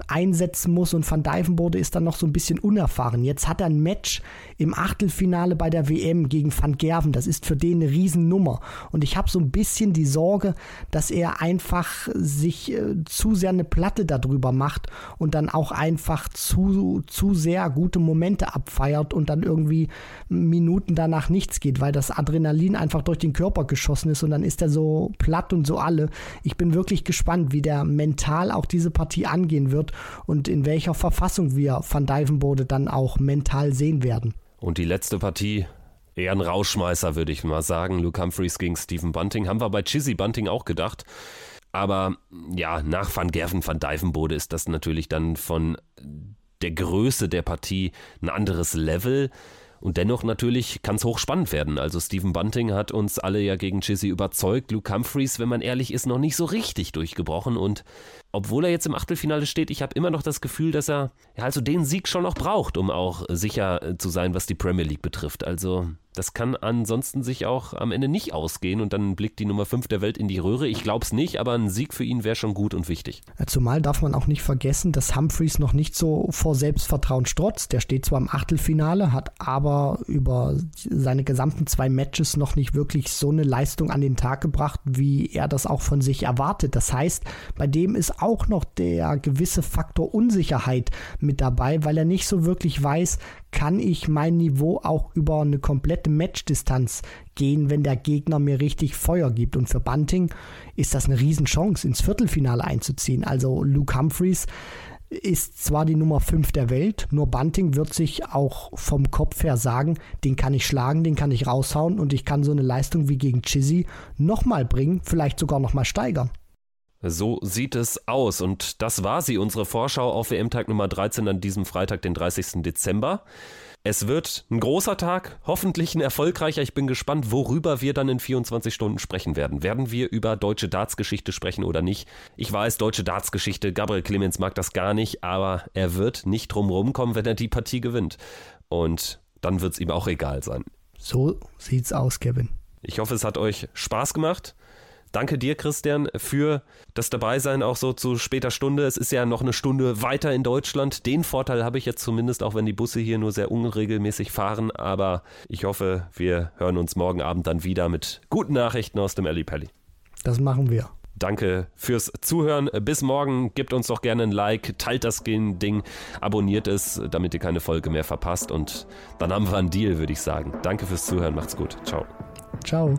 einsetzen muss und Van Dijvenbode ist dann noch so ein bisschen unerfahren. Jetzt hat er ein Match im Achtelfinale bei der WM gegen Van Gerven. Das ist für den eine Riesennummer. Und ich habe so ein bisschen die Sorge, dass er einfach sich äh, zu sehr eine Platte darüber macht und dann auch einfach zu, zu sehr gute Momente abfeiert und dann irgendwie Minuten danach nichts geht, weil das Adrenalin einfach durch den Körper geschossen ist und dann ist er so platt und so alle. Ich bin wirklich gespannt, wie der mental auch diese Partie angehen wird und in welcher Verfassung wir Van Dijvenbode dann auch mental sehen werden. Und die letzte Partie, eher ein Rauschmeißer, würde ich mal sagen. Luke Humphreys gegen Stephen Bunting. Haben wir bei Chizzy Bunting auch gedacht. Aber ja, nach Van Gerven, Van Dijvenbode ist das natürlich dann von der Größe der Partie ein anderes Level. Und dennoch natürlich kann es hochspannend werden. Also Stephen Bunting hat uns alle ja gegen Chizzy überzeugt. Luke Humphreys, wenn man ehrlich ist, noch nicht so richtig durchgebrochen. Und obwohl er jetzt im Achtelfinale steht, ich habe immer noch das Gefühl, dass er also den Sieg schon noch braucht, um auch sicher äh, zu sein, was die Premier League betrifft. Also das kann ansonsten sich auch am Ende nicht ausgehen und dann blickt die Nummer 5 der Welt in die Röhre. Ich glaube es nicht, aber ein Sieg für ihn wäre schon gut und wichtig. Zumal darf man auch nicht vergessen, dass Humphreys noch nicht so vor Selbstvertrauen strotzt. Der steht zwar im Achtelfinale, hat aber über seine gesamten zwei Matches noch nicht wirklich so eine Leistung an den Tag gebracht, wie er das auch von sich erwartet. Das heißt, bei dem ist auch noch der gewisse Faktor Unsicherheit mit dabei, weil er nicht so wirklich weiß, kann ich mein Niveau auch über eine komplette Matchdistanz gehen, wenn der Gegner mir richtig Feuer gibt. Und für Bunting ist das eine Riesenchance, ins Viertelfinale einzuziehen. Also Luke Humphreys ist zwar die Nummer 5 der Welt, nur Bunting wird sich auch vom Kopf her sagen, den kann ich schlagen, den kann ich raushauen und ich kann so eine Leistung wie gegen Chizzy nochmal bringen, vielleicht sogar nochmal steigern. So sieht es aus. Und das war sie, unsere Vorschau auf WM-Tag Nummer 13 an diesem Freitag, den 30. Dezember. Es wird ein großer Tag, hoffentlich ein erfolgreicher. Ich bin gespannt, worüber wir dann in 24 Stunden sprechen werden. Werden wir über deutsche Darts-Geschichte sprechen oder nicht? Ich weiß, deutsche Darts-Geschichte, Gabriel Clemens mag das gar nicht, aber er wird nicht drum rumkommen, wenn er die Partie gewinnt. Und dann wird es ihm auch egal sein. So sieht's aus, Kevin. Ich hoffe, es hat euch Spaß gemacht. Danke dir, Christian, für das Dabeisein auch so zu später Stunde. Es ist ja noch eine Stunde weiter in Deutschland. Den Vorteil habe ich jetzt zumindest, auch wenn die Busse hier nur sehr unregelmäßig fahren. Aber ich hoffe, wir hören uns morgen Abend dann wieder mit guten Nachrichten aus dem Alley Pally. Das machen wir. Danke fürs Zuhören. Bis morgen. Gebt uns doch gerne ein Like, teilt das Ding, abonniert es, damit ihr keine Folge mehr verpasst. Und dann haben wir einen Deal, würde ich sagen. Danke fürs Zuhören. Macht's gut. Ciao. Ciao.